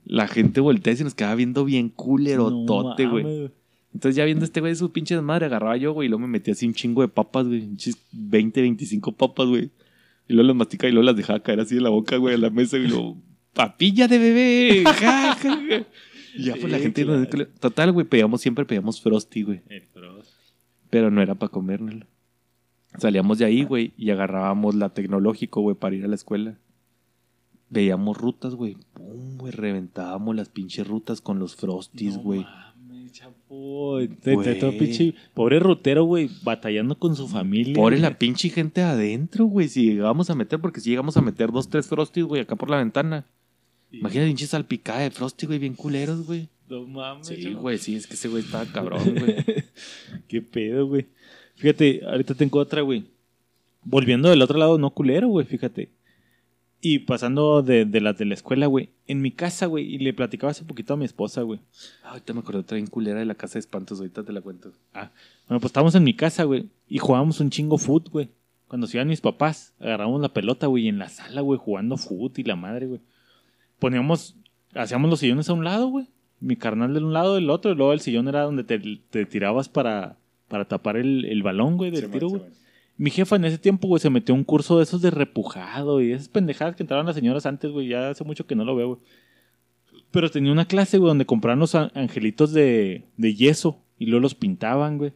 La gente voltea y se nos quedaba viendo bien culerotote, No güey. Entonces ya viendo este güey su pinche desmadre, agarraba yo, güey, y luego me metía así un chingo de papas, güey. pinches 20, 25 papas, güey. Y luego las masticaba y luego las dejaba caer así en la boca, güey, a la mesa y luego, papilla de bebé. ja, ja, ja". Y ya pues la gente... claro. Total, güey, pedíamos, siempre pedíamos Frosty, güey. El Frost. Pero no era para comérnoslo. Salíamos de ahí, güey, y agarrábamos la tecnológico, güey, para ir a la escuela. Veíamos rutas, güey. Pum, güey, reventábamos las pinches rutas con los frosties, güey. Todo pinche- Pobre rutero, güey, batallando con su familia. Pobre la pinche gente adentro, güey. Si llegamos a meter, porque si llegamos a meter dos, tres frosties, güey, acá por la ventana. Imagínate, pinche salpicada de frosty, güey, bien culeros, güey. No mames. Sí, güey, sí, es que ese güey estaba cabrón, güey. Qué pedo, güey. Fíjate, ahorita tengo otra, güey. Volviendo del otro lado, no culero, güey, fíjate. Y pasando de, de las de la escuela, güey. En mi casa, güey. Y le platicaba hace poquito a mi esposa, güey. Ahorita me acordé otra bien culera de la casa de espantos, ahorita te la cuento. Ah, bueno, pues estábamos en mi casa, güey. Y jugábamos un chingo foot, güey. Cuando se iban mis papás, agarrábamos la pelota, güey, y en la sala, güey, jugando foot y la madre, güey. Poníamos, hacíamos los sillones a un lado, güey. Mi carnal de un lado, del otro, y luego el sillón era donde te, te tirabas para, para tapar el, el balón, güey, del tiro, güey. Mi jefa en ese tiempo, güey, se metió un curso de esos de repujado y esas pendejadas que entraban las señoras antes, güey. Ya hace mucho que no lo veo, güey. Pero tenía una clase, güey, donde compraban los angelitos de, de yeso y luego los pintaban, güey.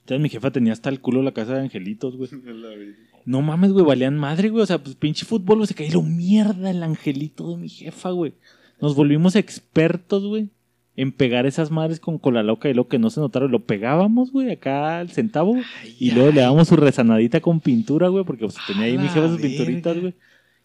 Entonces mi jefa tenía hasta el culo la casa de angelitos, güey. No mames, güey, valían madre, güey. O sea, pues pinche fútbol, güey, se cayó mierda el angelito de mi jefa, güey. Nos volvimos expertos, güey, en pegar esas madres con cola loca y lo que no se notaron. Lo pegábamos, güey, acá al centavo. y luego le dábamos su rezanadita con pintura, güey, porque pues, tenía ahí mi jefa sus pinturitas, güey.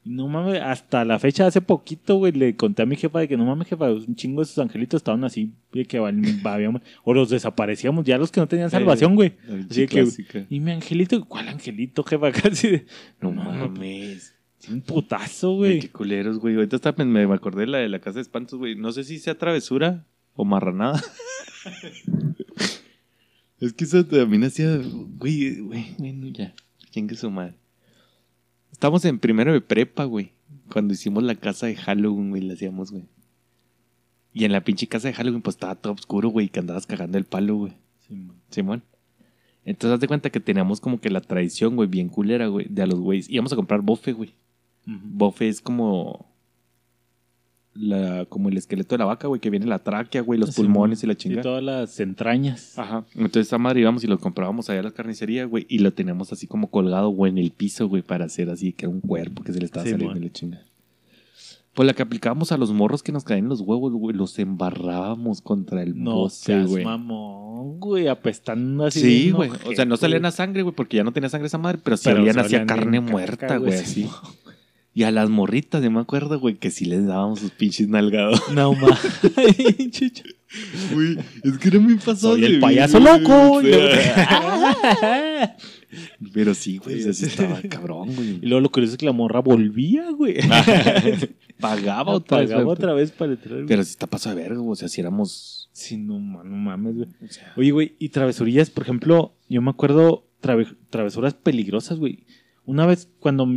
Y no mames, hasta la fecha, hace poquito, güey, le conté a mi jefa de que no mames, jefa, un chingo de esos angelitos estaban así, de que habíamos- o los desaparecíamos, ya los que no tenían salvación, güey. Así que, y mi angelito, ¿cuál angelito, jefa? Casi de, No mames. un putazo, Güey, güey. qué culeros, güey. Ahorita hasta me, me acordé de la de la casa de espantos, güey. No sé si sea travesura o marranada. es que eso también hacía. Güey, güey, bueno, ya. ¿Quién que su madre? Estamos en primero de prepa, güey. Cuando hicimos la casa de Halloween, güey, la hacíamos, güey. Y en la pinche casa de Halloween, pues estaba todo oscuro, güey, que andabas cagando el palo, güey. Sí, man. Simón. Entonces, haz de cuenta que teníamos como que la tradición, güey, bien culera, güey, de a los güeyes. Íbamos a comprar bofe, güey. Bofe es como. La, como el esqueleto de la vaca, güey, que viene la tráquea, güey, los Sí, pulmones y la chingada. todas las entrañas. Ajá. Entonces, esa madre íbamos y lo comprábamos allá a la carnicería, güey, y lo teníamos así como colgado, güey, en el piso, güey, para hacer así, que era un cuerpo que se le estaba Sí, saliendo la chingada. Pues la que aplicábamos a los morros que nos caían los huevos, güey, los embarrábamos contra el No seas güey. mamón, güey, apestando así. Sí, güey. O sea, no salían a sangre, güey, porque ya no tenía sangre esa madre, pero Pero olían se así a olían carne muerta, güey, así. Y a las morritas, yo me acuerdo, güey, que sí les dábamos sus pinches nalgados. No. Chucho. Güey, es que era muy pasado. Soy el payaso loco. güey. y Pero sí, güey, o sea, sí estaba cabrón, güey. luego lo curioso es que la morra volvía, güey. Pagaba otra vez. Pagaba otra vez para entrar. güey. Pero sí está pasado de verga, güey. O sea, si éramos. Sí, no, ma- no mames, güey. o sea, Oye, güey, y travesurillas, por ejemplo, yo me acuerdo trave- travesuras peligrosas, güey. Una vez cuando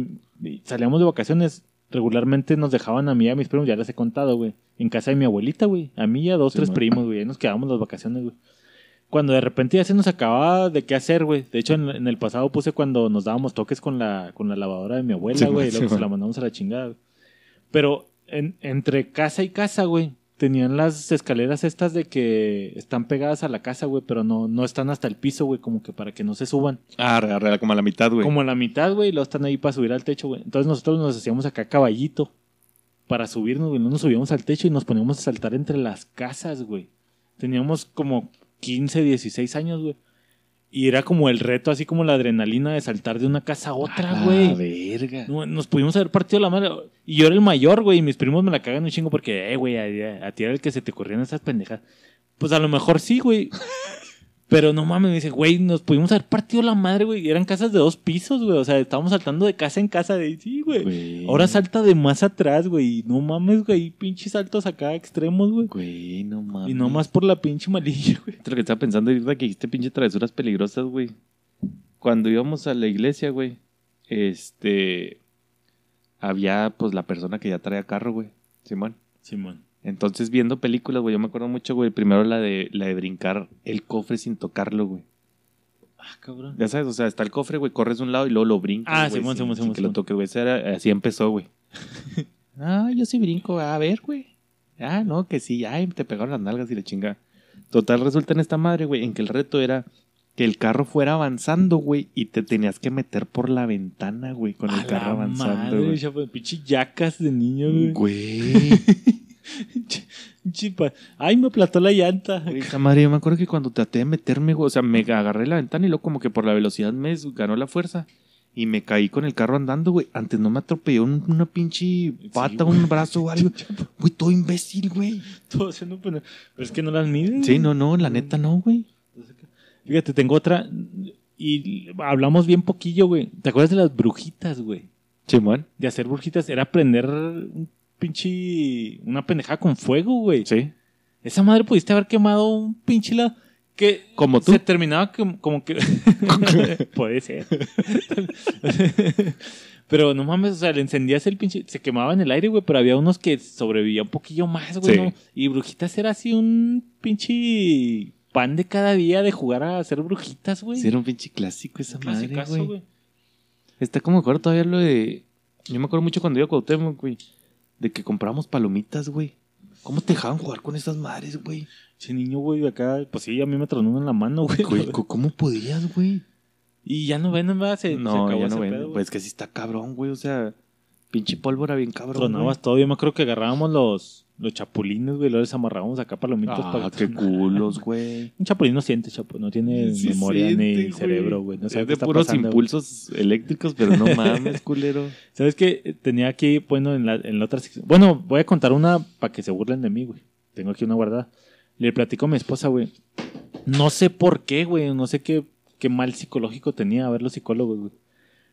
salíamos de vacaciones, regularmente nos dejaban a mí y a mis primos, ya les he contado, güey, en casa de mi abuelita, güey. A mí y a dos, Sí, tres man. primos, güey. Ahí nos quedábamos las vacaciones, güey. Cuando de repente ya se nos acababa de qué hacer, güey. De hecho, en, en el pasado puse cuando nos dábamos toques con la, con la lavadora de mi abuela, güey. sí, luego se man. la mandamos a la chingada. Pero en- entre casa y casa, güey, tenían las escaleras estas de que están pegadas a la casa, güey, pero no, no están hasta el piso, güey, como que para que no se suban. Ah, re- re- como a la mitad, güey. Como a la mitad, güey, y luego están ahí para subir al techo, güey. Entonces nosotros nos hacíamos acá caballito. para subirnos, güey. No nos subíamos al techo y nos poníamos a saltar entre las casas, güey. Teníamos como 15, 16 años, güey. Y era como el reto, así como la adrenalina de saltar de una casa a otra, güey. verga. No, Nos pudimos haber partido la madre. Y yo era el mayor, güey. Y mis primos me la cagan un chingo porque, eh, güey, a, a ti era el que se te ocurrían esas pendejas. Pues a lo mejor sí, güey. Pero no mames, me dice, güey, nos pudimos haber partido la madre, güey. Eran casas de dos pisos, güey. O sea, estábamos saltando de casa en casa de sí, güey. Güey. Ahora salta de más atrás, güey. No mames, güey. Pinches saltos acá extremos, güey. Güey, no mames. Y no más por la pinche malilla, güey. Lo que estaba pensando ahorita que dijiste pinche travesuras peligrosas, güey. Cuando íbamos a la iglesia, güey, este. Había, pues, la persona que ya traía carro, güey. Simón. Simón. Entonces, viendo películas, güey, yo me acuerdo mucho, güey, primero la de, la de brincar el cofre sin tocarlo, güey. Ah, cabrón. Ya sabes, o sea, está el cofre, güey, corres de un lado y luego lo brincas. Ah, Simón, sin Simón, que lo toque, güey. Así empezó, güey. ah, yo sí brinco, a ver, güey. Ah, no, que sí, ay, te pegaron las nalgas y la chinga. Total, resulta en esta madre, güey, en que el reto era que el carro fuera avanzando, güey, y te tenías que meter por la ventana, güey, con el carro la avanzando, madre, güey. Pinche yacas de niño, güey. Güey. Chipa. Ay, me aplató la llanta. Güey, esa madre, yo me acuerdo que cuando traté de meterme, o sea, me agarré la ventana y luego como que por la velocidad me ganó la fuerza. Y me caí con el carro andando, güey. Antes no me atropelló un- una pinche pata, un brazo o algo. Güey, todo imbécil, güey. Todo haciendo pena. Pero es que no las miden. Sí, no, no, la neta no, güey. Fíjate, tengo otra. Y hablamos bien poquillo, güey. ¿Te acuerdas de las brujitas, güey? Simón. De hacer brujitas era prender un pinche. Una pendejada con fuego, güey. Sí. Esa madre pudiste haber quemado un pinche la. Que Como tú. se terminaba como, como que. Puede ser. pero no mames, o sea, le encendías el pinche. Se quemaba en el aire, güey, pero había unos que sobrevivían un poquillo más, güey. Sí. ¿no? Y brujitas era así un pinche pan de cada día de jugar a hacer brujitas, güey. Sí, era un pinche clásico esa madre, güey. Está como me acuerdo todavía lo de... Yo me acuerdo mucho cuando iba a Cuauhtémoc, güey. De que compramos palomitas, güey. ¿Cómo te dejaban jugar con esas madres, güey? Ese niño, güey, acá, pues sí, a mí me tronó en la mano, güey. Güey, ¿cómo- ¿cómo podías, güey? Y ya no ven, ¿verdad? Se, se No, acabó ya no ven. pedo, güey. Pues que sí está cabrón, güey. O sea, pinche pólvora bien cabrón. Tronabas todo. Yo me acuerdo que agarrábamos los, los chapulines, güey, les amarrábamos acá palomitas Ah, para qué culos, güey. Un chapulín no siente, chapo, no tiene Sí memoria siente, ni güey. cerebro, güey. No sabe es qué de está puros pasando, güey. impulsos eléctricos, pero no mames, culero. ¿Sabes qué? Tenía aquí, bueno, en la, en la otra sección. Bueno, voy a contar una para que se burlen de mí, güey. Tengo aquí una guardada. Le platico a mi esposa, güey. No sé por qué, güey. No sé qué, qué mal psicológico tenía a ver los psicólogos, güey.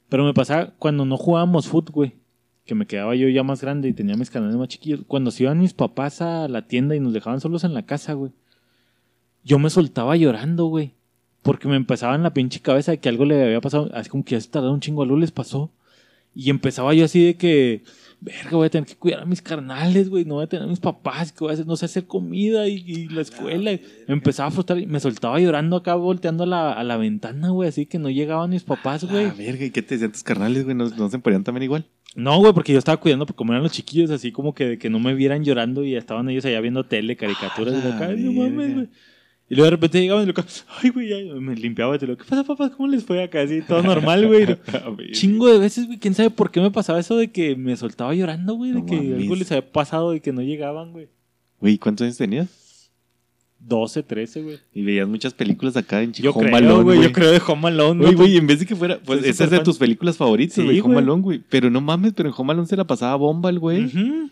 Pero me pasaba cuando no jugábamos fútbol, güey. Que me quedaba yo ya más grande y tenía mis canales más chiquillos. Cuando se iban mis papás a la tienda y nos dejaban solos en la casa, güey. Yo me soltaba llorando, güey. Porque me empezaba en la pinche cabeza de que algo le había pasado. Así como que ya se un chingo, algo les pasó. Y empezaba yo así de que, verga, voy a tener que cuidar a mis carnales, güey, no voy a tener a mis papás, que voy a hacer, no sé hacer comida y, y la escuela. Y me empezaba a frustrar y me soltaba llorando acá, volteando a la, a la ventana, güey, así que no llegaban mis papás, güey. Ah, verga, ¿y qué te decían tus carnales, güey? ¿No, no se ponían también igual? No, güey, porque yo estaba cuidando, porque como eran los chiquillos, así como que, que no me vieran llorando y estaban ellos allá viendo tele, caricaturas, y Ah, acá, "Ay, no mames, güey. Y luego de repente llegaban y lo ay, güey, me limpiaba y lo, ¿qué pasa, papá? ¿Cómo les fue acá? Así, todo normal, güey. Chingo de veces, güey, quién sabe por qué me pasaba eso de que me soltaba llorando, güey, de No que mames. algo les había pasado y que no llegaban, güey. Güey, ¿cuántos años tenías? 12, 13, güey. Y veías muchas películas acá en Yo Home creo, güey, yo creo de Home Alone, Güey, güey, en vez de que fuera, pues esa es de tus películas favoritas, Sí, güey, Home güey. Alone, güey. Pero no mames, pero en Home Alone se la pasaba bomba el güey. Ujú.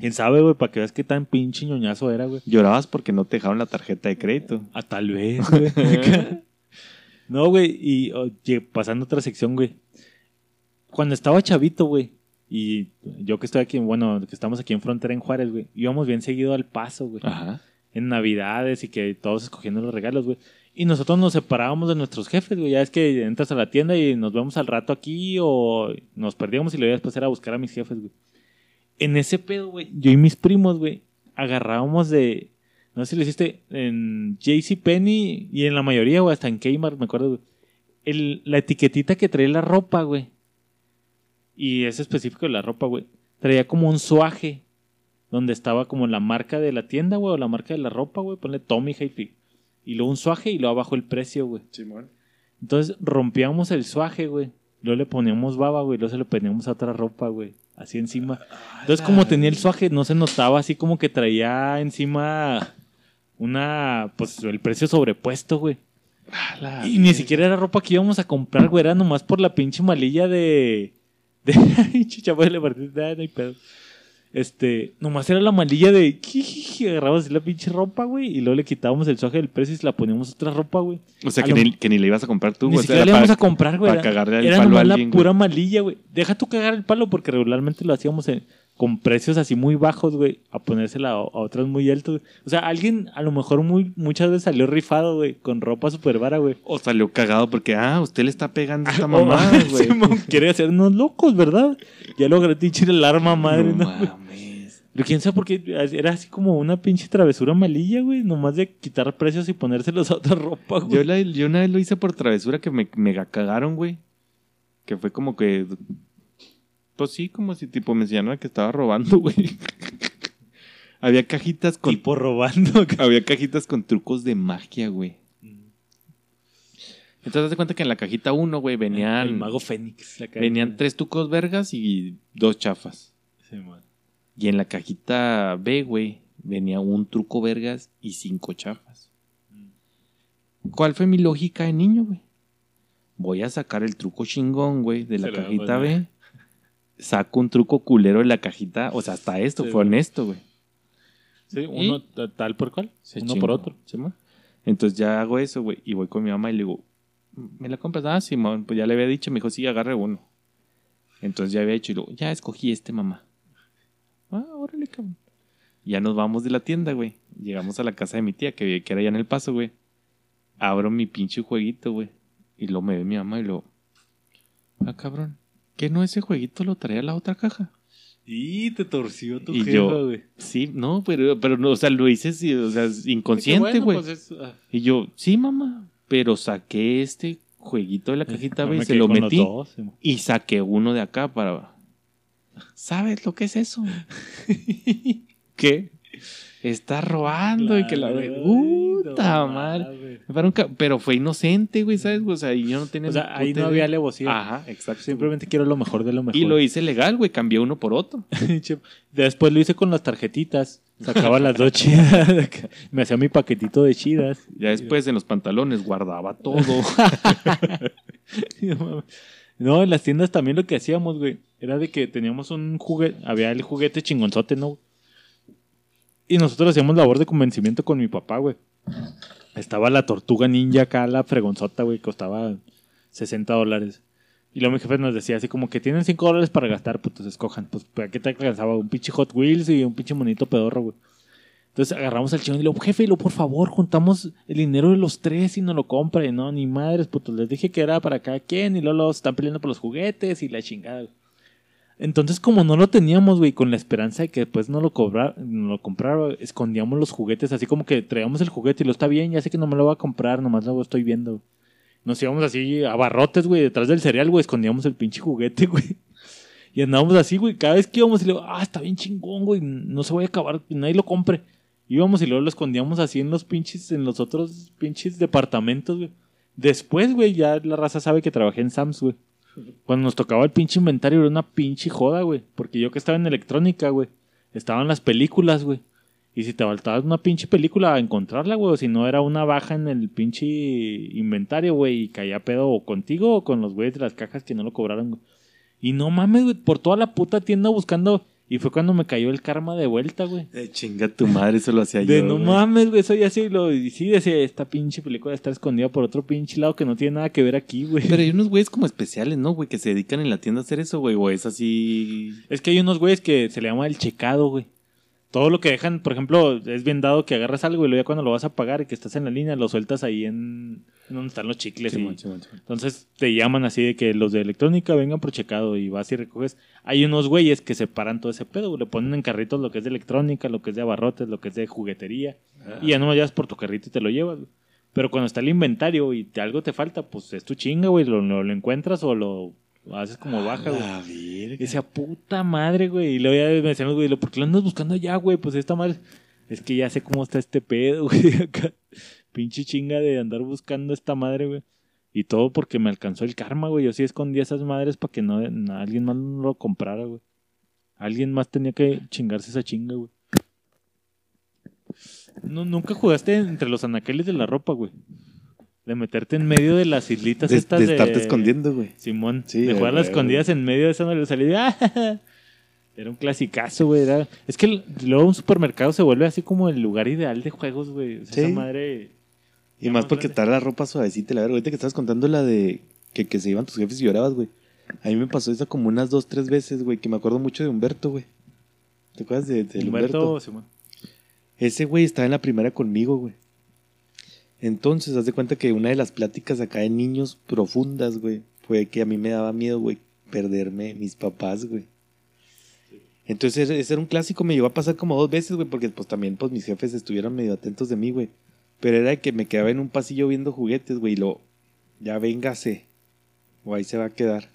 Quién sabe, güey, para que veas qué tan pinche ñoñazo era, güey. Llorabas porque no te dejaron la tarjeta de crédito. Ah, tal vez, güey. no, güey, y oye, pasando a otra sección, güey. Cuando estaba chavito, güey, y yo que estoy aquí, bueno, que estamos aquí en frontera en Juárez, güey, íbamos bien seguido al paso, güey. Ajá. En Navidades y que todos escogiendo los regalos, güey. Y nosotros nos separábamos de nuestros jefes, güey. Ya es que entras a la tienda y nos vemos al rato aquí o nos perdíamos y lo iba después era a buscar a mis jefes, güey. En ese pedo, güey, yo y mis primos, güey, agarrábamos de. No sé si lo hiciste en JCPenney y en la mayoría, güey, hasta en Kmart, me acuerdo, güey. El, la etiquetita que traía la ropa, güey. Y es específico de la ropa, güey. Traía como un suaje donde estaba como la marca de la tienda, güey, o la marca de la ropa, güey. Ponle Tommy Hilfiger. Y luego un suaje y luego abajo el precio, güey. Entonces rompíamos el suaje, güey. Luego le poníamos baba, güey. Luego se lo poníamos a otra ropa, güey. Así encima. Entonces, como tenía el suaje, no se notaba así como que traía encima una, pues, el precio sobrepuesto, güey. Y ni siquiera era ropa que íbamos a comprar, güey, era nomás por la pinche malilla de... de chicha, pues, le partí, ah, no hay pedo. Este, nomás era la malilla de... Agarramos así la pinche ropa, güey, y luego le quitábamos el suaje del precio y se la poníamos otra ropa, güey. O sea, A que lo- ni, que ni le ibas a comprar tú, Ni güey. O sea, siquiera era le íbamos a comprar, güey. para cagarle el Era palo a nomás la alguien, pura güey. malilla, güey. Deja tú cagar el palo porque regularmente lo hacíamos en- con precios así muy bajos, güey, a ponérsela a, a otros muy altos. güey. O sea, alguien a lo mejor muy muchas veces salió rifado, güey, con ropa super vara, güey. O salió cagado porque, ah, usted le está pegando a esta Oh, mamá, güey. Quiere hacernos locos, ¿verdad? Ya logré dichir el arma madre, no ¿no? mames. Pero quién sabe por qué era así como una pinche travesura malilla, güey, nomás de quitar precios y ponérselos a otra ropa, güey. Yo, la- yo una vez lo hice por travesura que me mega cagaron, güey. Que fue como que. Pues sí, como si tipo me enseñaron que estaba robando, güey. había cajitas con. tipo robando. Había cajitas con trucos de magia, güey. Entonces, haz cuenta que en la cajita 1, güey, venían. El mago Fénix. la. Venían tres trucos vergas y dos chafas. Sí, man. Y en la cajita B, güey, venía un truco vergas y cinco chafas. ¿Cuál fue mi lógica de niño, güey? Voy a sacar el truco chingón, güey, de la Se cajita. B. Saco un truco culero de la cajita. O sea, hasta esto Sí, fue honesto, güey. Sí, uno ta- tal por cual. Uno chingó, por otro. Entonces ya hago eso, güey. Y voy con mi mamá y le digo, ¿me la compras? Ah, Simón, pues ya le había dicho. Me dijo, sí, agarre uno. Entonces ya había hecho y luego, ya escogí este, mamá. Ah, órale, cabrón. Ya nos vamos de la tienda, güey. Llegamos a la casa de mi tía, que, que era allá en el paso, güey. Abro mi pinche jueguito, güey. Y lo me ve mi mamá y lo. Ah, cabrón. ¿Qué no ese jueguito lo traía la otra caja? Y te torció tu Y jefa, güey. Sí, no, pero, pero no, o sea, lo hice, o sea, inconsciente, güey. bueno, pues es- ah, Y yo, sí, mamá, pero saqué este jueguito de la cajita no B y me se lo metí dos, sí, man. y saqué uno de acá para... ¿Sabes lo que es eso? ¿Qué? Está robando y que la... Ay, ¡Puta no madre! Pero fue inocente, güey, ¿sabes? O sea, yo no tenía... O sea, ahí no había alevosía. Ajá, exacto. Simplemente quiero lo mejor de lo mejor. Y lo hice legal, güey, cambié uno por otro. Después lo hice con las tarjetitas. Sacaba las dos chidas. Me hacía mi paquetito de chidas. Ya después en los pantalones guardaba todo. No, en las tiendas también lo que hacíamos, güey, era de que teníamos un juguete, había el juguete chingonzote, ¿no? Y nosotros hacíamos labor de convencimiento con mi papá, güey. Estaba la tortuga ninja acá, la fregonzota, güey, costaba 60 dólares. Y luego mi jefe nos decía así como que tienen 5 dólares para gastar, putos, escojan. Pues, ¿para qué te alcanzaba? Un pinche Hot Wheels y un pinche monito pedorro, güey. Entonces agarramos al chingón y le jefe, y lo por favor, juntamos el dinero de los tres y no lo compra. Y no, ni madres, putos. Les dije que era para cada quien y luego los están peleando por los juguetes y la chingada. güey. Entonces, como no lo teníamos, güey, con la esperanza de que después no lo cobrar, no lo comprara, escondíamos los juguetes, así como que traíamos el juguete y lo está bien, ya sé que no me lo voy a comprar, nomás lo estoy viendo. Nos íbamos así a barrotes, güey, detrás del cereal, güey, escondíamos el pinche juguete, güey. Y andábamos así, güey, cada vez que íbamos y le digo, ah, está bien chingón, güey, no se vaya a acabar, nadie lo compre. Íbamos y luego lo escondíamos así en los pinches, en los otros pinches departamentos, güey. Después, güey, ya la raza sabe que trabajé en Sams, güey. Cuando nos tocaba el pinche inventario era una pinche joda, güey. Porque yo que estaba en electrónica, güey. Estaban las películas, güey. Y si te faltaba una pinche película a encontrarla, güey. O si no era una baja en el pinche inventario, güey. Y caía pedo o contigo o con los güeyes de las cajas que no lo cobraron, güey. Y no mames, güey. Por toda la puta tienda buscando. Y fue cuando me cayó el karma de vuelta, güey. Eh, chinga tu madre, eso lo hacía De yo. no güey. mames, güey, eso ya sí lo. Y sí decía, esta pinche película está escondida por otro pinche lado que no tiene nada que ver aquí, güey. Pero hay unos güeyes como especiales, ¿no, güey? Que se dedican en la tienda a hacer eso, güey. O es así. Es que hay unos güeyes que se le llama el checado, güey. Todo lo que dejan, por ejemplo, es bien dado que agarras algo y luego ya cuando lo vas a pagar y que estás en la línea, lo sueltas ahí en, en donde están los chicles. y- Simón, Simón. Entonces te llaman así de que los de electrónica vengan por checado y vas y recoges. Hay unos güeyes que separan todo ese pedo, le ponen en carritos lo que es de electrónica, lo que es de abarrotes, lo que es de juguetería. Y ya no lo llevas por tu carrito y te lo llevas, güey. Pero cuando está el inventario y te, algo te falta, pues es tu chinga, güey. Lo, lo, lo encuentras o lo haces como baja, güey. Ah, decía, puta madre, güey. Y luego ya me decían, güey, ¿por qué lo andas buscando allá, güey? Pues esta madre. Es que ya sé cómo está este pedo, güey. Acá. Pinche chinga de andar buscando esta madre, güey. Y todo porque me alcanzó el karma, güey. Yo sí escondí esas madres para que no, na- alguien más no lo comprara, güey. Alguien más tenía que chingarse esa chinga, güey. No, nunca jugaste entre los anaqueles de la ropa, güey. De meterte en medio de las islitas De, estas de de... estarte escondiendo, güey. Simón, Sí, de jugar las escondidas en medio de esa salía. ¡ah! Era un clasicazo, güey. era- Es que luego un supermercado se vuelve así como el lugar ideal de juegos, güey. O sea, Sí. Esa madre. Y más porque está la ropa suavecita, la verdad. Ahorita que estabas contando la de que, que se iban tus jefes y llorabas, güey. A mí me pasó eso como unas dos, tres veces, güey, que me acuerdo mucho de Humberto, güey. ¿Te acuerdas de, de Humberto? Humberto, Simón. Ese güey estaba en la primera conmigo, güey. Entonces, haz de cuenta que una de las pláticas acá de niños profundas, güey, fue que a mí me daba miedo, güey, perderme mis papás, güey. Entonces, ese- era un clásico, me llegó a pasar como dos veces, güey, porque pues también pues mis jefes estuvieron medio atentos de mí, güey. Pero era que me quedaba en un pasillo viendo juguetes, güey, y lo, ya véngase, o ahí se va a quedar.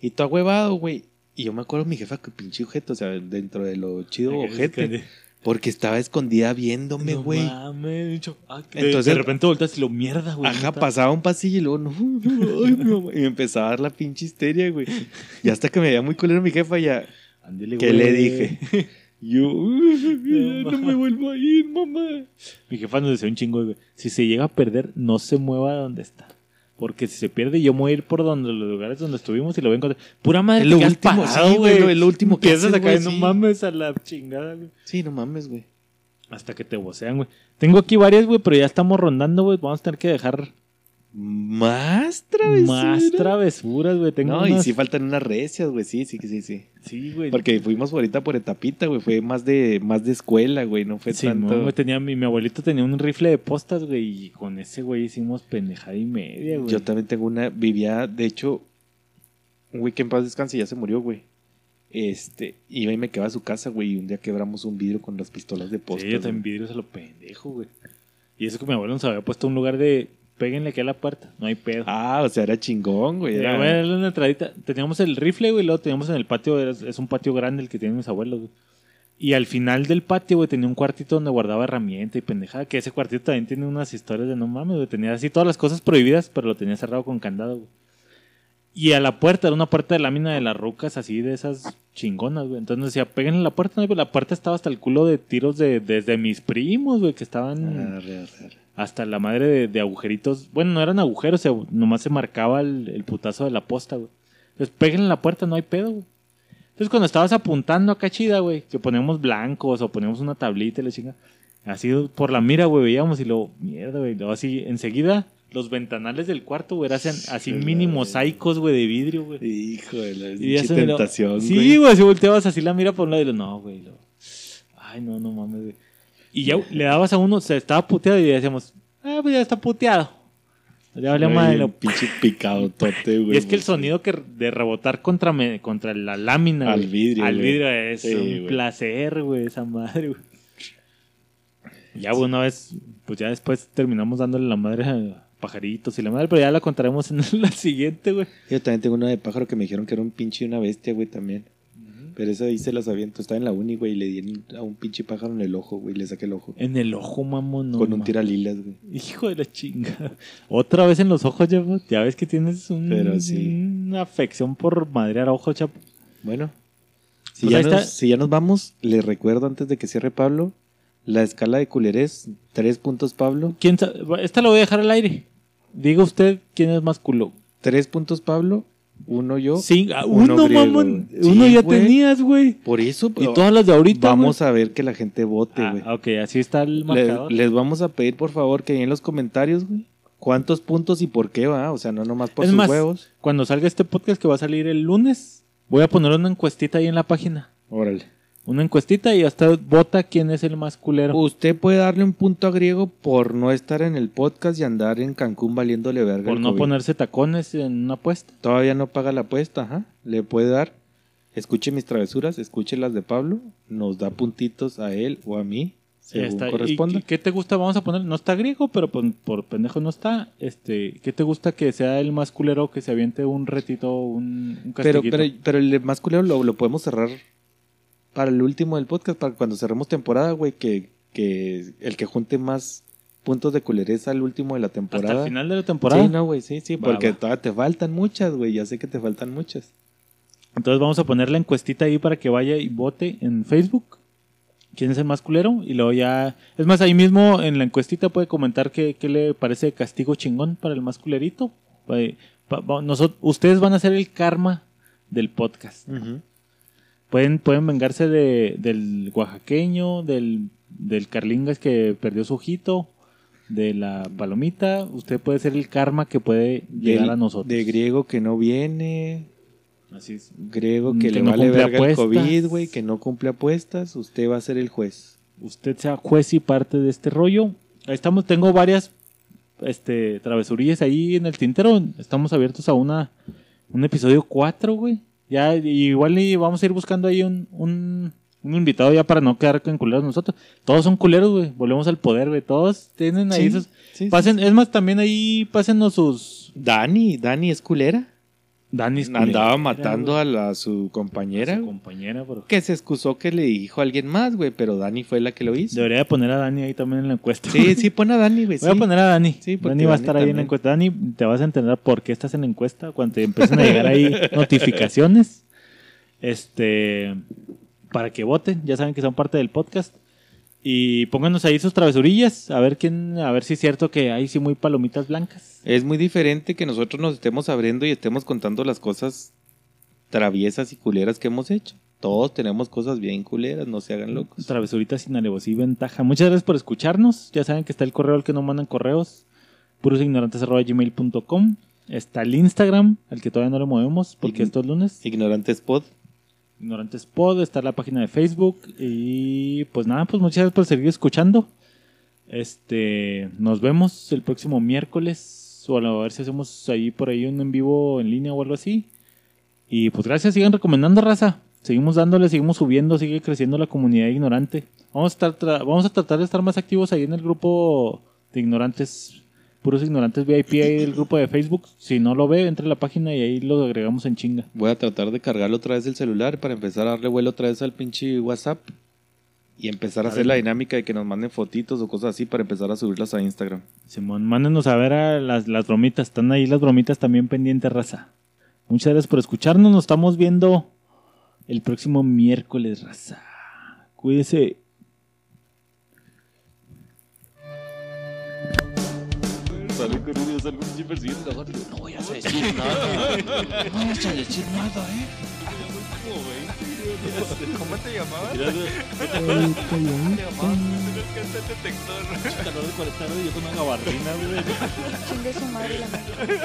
Y todo huevado, güey. Y yo me acuerdo mi jefa que pinche ojete, o sea, dentro de lo chido ojete. Porque estaba escondida viéndome, No güey. mames, bicho. Ah, de- Entonces- de repente volteas y lo mierda, güey. Ajá, pasaba un pasillo y luego, no, no, ay, mi mamá. Y me empezaba a dar la pinche histeria, güey. Y hasta que me veía muy culero mi jefa, ya, Ándele, ¿qué le dije? Yo, "Uy, no, No, me vuelvo a ir, mamá. Mi jefa nos decía un chingo, güey. Si se llega a perder, no se mueva de donde está. Porque si se pierde, yo me voy a ir por donde los lugares donde estuvimos y lo voy a encontrar. Pura madre, lo último, parado, sí, güey, lo- lo último que haces, a caer, güey, no sí. mames a la chingada, güey. Sí, no mames, güey. Hasta que te vocean, güey. Tengo aquí varias, güey, pero ya estamos rondando, güey. Vamos a tener que dejar Más travesuras. más travesuras, güey. Tengo No, y sí faltan unas recias, güey. Sí, sí, sí, sí. Sí, güey. Porque fuimos ahorita por etapita, güey. Fue más de, más de escuela, güey. No fue Sí, tanto. güey, tenía, mi, mi abuelito tenía un rifle de postas, güey, y con ese güey hicimos pendejada y media, güey. Yo también tengo una, vivía, de hecho, un güey que en paz descanse ya se murió, güey. Este, iba y me quedaba a su casa, güey, y un día quebramos un vidrio con las pistolas de posta. Sí, yo también vidrios a lo pendejo, güey. Y eso que mi abuelo nos había puesto un lugar de péguenle aquí a la puerta, no hay pedo. Ah, o sea, era chingón, güey. Era, Era, güey, era una entradita. Teníamos el rifle, güey, y luego teníamos en el patio, es un patio grande el que tienen mis abuelos, güey. Y al final del patio, güey, tenía un cuartito donde guardaba herramienta y pendejada, que ese cuartito también tiene unas historias de no mames, güey. Tenía así todas las cosas prohibidas, pero lo tenía cerrado con candado, güey. Y a la puerta, era una puerta de lámina de las rucas, así de esas chingonas, güey. Entonces decía, peguen la puerta, ¿no? La puerta estaba hasta el culo de tiros de, desde mis primos, güey, que estaban Arre, arre, arre. Hasta la madre de, de agujeritos. Bueno, no eran agujeros, nomás se marcaba el, el putazo de la posta, güey. Entonces, peguen la puerta, no hay pedo, güey. Entonces, cuando estabas apuntando acá chida, güey, que poníamos blancos o poníamos una tablita y la chinga, así por la mira, güey, veíamos y luego, mierda, güey, luego así, enseguida, los ventanales del cuarto, güey, eran así Sí, mini mosaicos, güey, de vidrio, güey. Hijo de la Y tentación, Sí, güey, si volteabas así la mira por un lado y lo, no, güey. lo- Ay, no, no mames, güey. Y ya le dabas a uno, se estaba puteado y decíamos, ah, pues ya está puteado. Ya vale Ay, madre. un lo- pinche picado tote, güey. Y es que el sonido que de rebotar contra, me- contra la lámina, Al vidrio, al güey. vidrio es Sí, un güey. placer, güey, esa madre, güey. Ya, una vez, pues ya después terminamos dándole la madre a pajaritos y la madre, pero ya la contaremos en la siguiente, güey. Yo también tengo una de pájaro que me dijeron que era un pinche y una bestia, güey, también. Pero esa ahí se las aviento. Estaba en la uni, güey, y le di a un pinche pájaro en el ojo, güey. Le saqué el ojo. En el ojo, mamón, no con un tiralilas, güey. Hijo de la chinga. Otra vez en los ojos, ya, ya ves que tienes un- Pero sí. una afección por madrear ojos, chapo. Bueno, si, Pues ya ahí nos, si ya nos vamos, les recuerdo antes de que cierre Pablo, la escala de culerés, tres puntos Pablo, ¿Quién Esta lo voy a dejar al aire. Diga usted quién es más culo. tres puntos Pablo, uno yo. Sí, ah, uno uno, griego. mamón. Sí, uno ya tenías, güey. Por eso, Y todas las de ahorita. vamos a ver que la gente vote, güey. güey. Ah, ok, así está el marcador. les vamos a pedir, por favor, que en los comentarios, güey, cuántos puntos y por qué va. O sea, no nomás por Es sus más, huevos. Cuando salga este podcast que va a salir el lunes, voy a poner una encuestita ahí en la página. Órale. Una encuestita y hasta vota quién es el más culero. Usted puede darle un punto a Griego por no estar en el podcast y andar en Cancún valiéndole verga. por no COVID. ponerse tacones en una apuesta. Todavía no paga la apuesta, ajá. Le puede dar. Escuche mis travesuras, escuche las de Pablo. Nos da puntitos a él o a mí, según está. ¿Y corresponda. qué- ¿Qué te gusta? Vamos a poner, no está griego, pero por, por pendejo no está. Este, ¿qué te gusta que sea el más culero que se aviente un retito, un, un Pero, pero, pero el más culero lo, lo podemos cerrar para el último del podcast, para cuando cerremos temporada, güey, que, que el que junte más puntos de culereza al último de la temporada. Hasta el final de la temporada. Sí, no, güey, sí, sí, Va, porque va. todavía te faltan muchas, güey, ya sé que te faltan muchas. Entonces vamos a poner la encuestita ahí para que vaya y vote en Facebook. ¿Quién es el más culero? Y luego ya... Es más, ahí mismo en la encuestita puede comentar qué, qué le parece castigo chingón para el más culerito. Nosot- ustedes van a ser el karma del podcast. Pueden, pueden vengarse de, del oaxaqueño, del, del carlingas que perdió su ojito, de la palomita. Usted puede ser el karma que puede llegar Del- a nosotros. De griego que no viene, Así es. griego que, que le no vale verga el apuestas. COVID, güey, que no cumple apuestas, usted va a ser el juez. Usted sea juez y parte de este rollo. Ahí estamos, tengo varias este, travesurillas ahí en el tintero. Estamos abiertos a una un episodio 4, güey. Ya, igual y vamos a ir buscando ahí un, un, un invitado ya para no quedar con culeros nosotros. Todos son culeros, güey. Volvemos al poder, güey. Todos tienen ahí Sí, sus... sí, pasen, Es más, también ahí pásenos sus... Dani, Dani es culera. Dani es Andaba matando a, la, a su compañera, A su compañera, pero... que se excusó que le dijo a alguien más, güey, pero Dani fue la que lo hizo. Debería de poner a Dani ahí también en la encuesta. Sí, sí, pon a Dani, güey. Voy a poner a Dani. Sí, porque Dani va a Dani estar ahí en la encuesta. Dani, te vas a entender por qué estás en la encuesta cuando te empiecen a llegar ahí notificaciones. Este, para que voten, ya saben que son parte del podcast. Y pónganos ahí sus travesurillas, a ver quién, a ver si es cierto que hay sí muy palomitas blancas. Es muy diferente que nosotros nos estemos abriendo y estemos contando las cosas traviesas y culeras que hemos hecho. Todos tenemos cosas bien culeras, no se hagan locos. Travesuritas sin alevosía y ventaja. Muchas gracias por escucharnos. Ya saben que está el correo al que no mandan correos. purosignorantes.gmail.com Está el Instagram, al que todavía no le movemos porque Ign- esto es lunes. Ignorantes Pod. Ignorantes Pod, está la página de Facebook. Y pues nada, pues muchas gracias por seguir escuchando. Este, nos vemos el próximo miércoles. O a ver si hacemos ahí por ahí un en vivo en línea o algo así. Y pues gracias, sigan recomendando raza. Seguimos dándole, seguimos subiendo, sigue creciendo la comunidad ignorante. Vamos a, estar vamos a tratar de estar más activos ahí en el grupo de ignorantes, puros ignorantes VIP ahí del grupo de Facebook. Si no lo ve, entre a la página y ahí lo agregamos en chinga. Voy a tratar de cargarlo otra vez el celular para empezar a darle vuelo otra vez al pinche WhatsApp. Y empezar a, A hacer ver. la dinámica de que nos manden fotitos o cosas así para empezar a subirlas a Instagram. Simón, mándenos a ver a las, las bromitas. Están ahí las bromitas también pendientes, raza. Muchas gracias por escucharnos. Nos estamos viendo el próximo miércoles, raza. Cuídese. Sale sale un. No voy a decir nada. No vayas a decir nada, eh. ¿Cómo te llamabas? Calor de 40 grados y yo con una gabardina, güey. Chingue su madre la madre.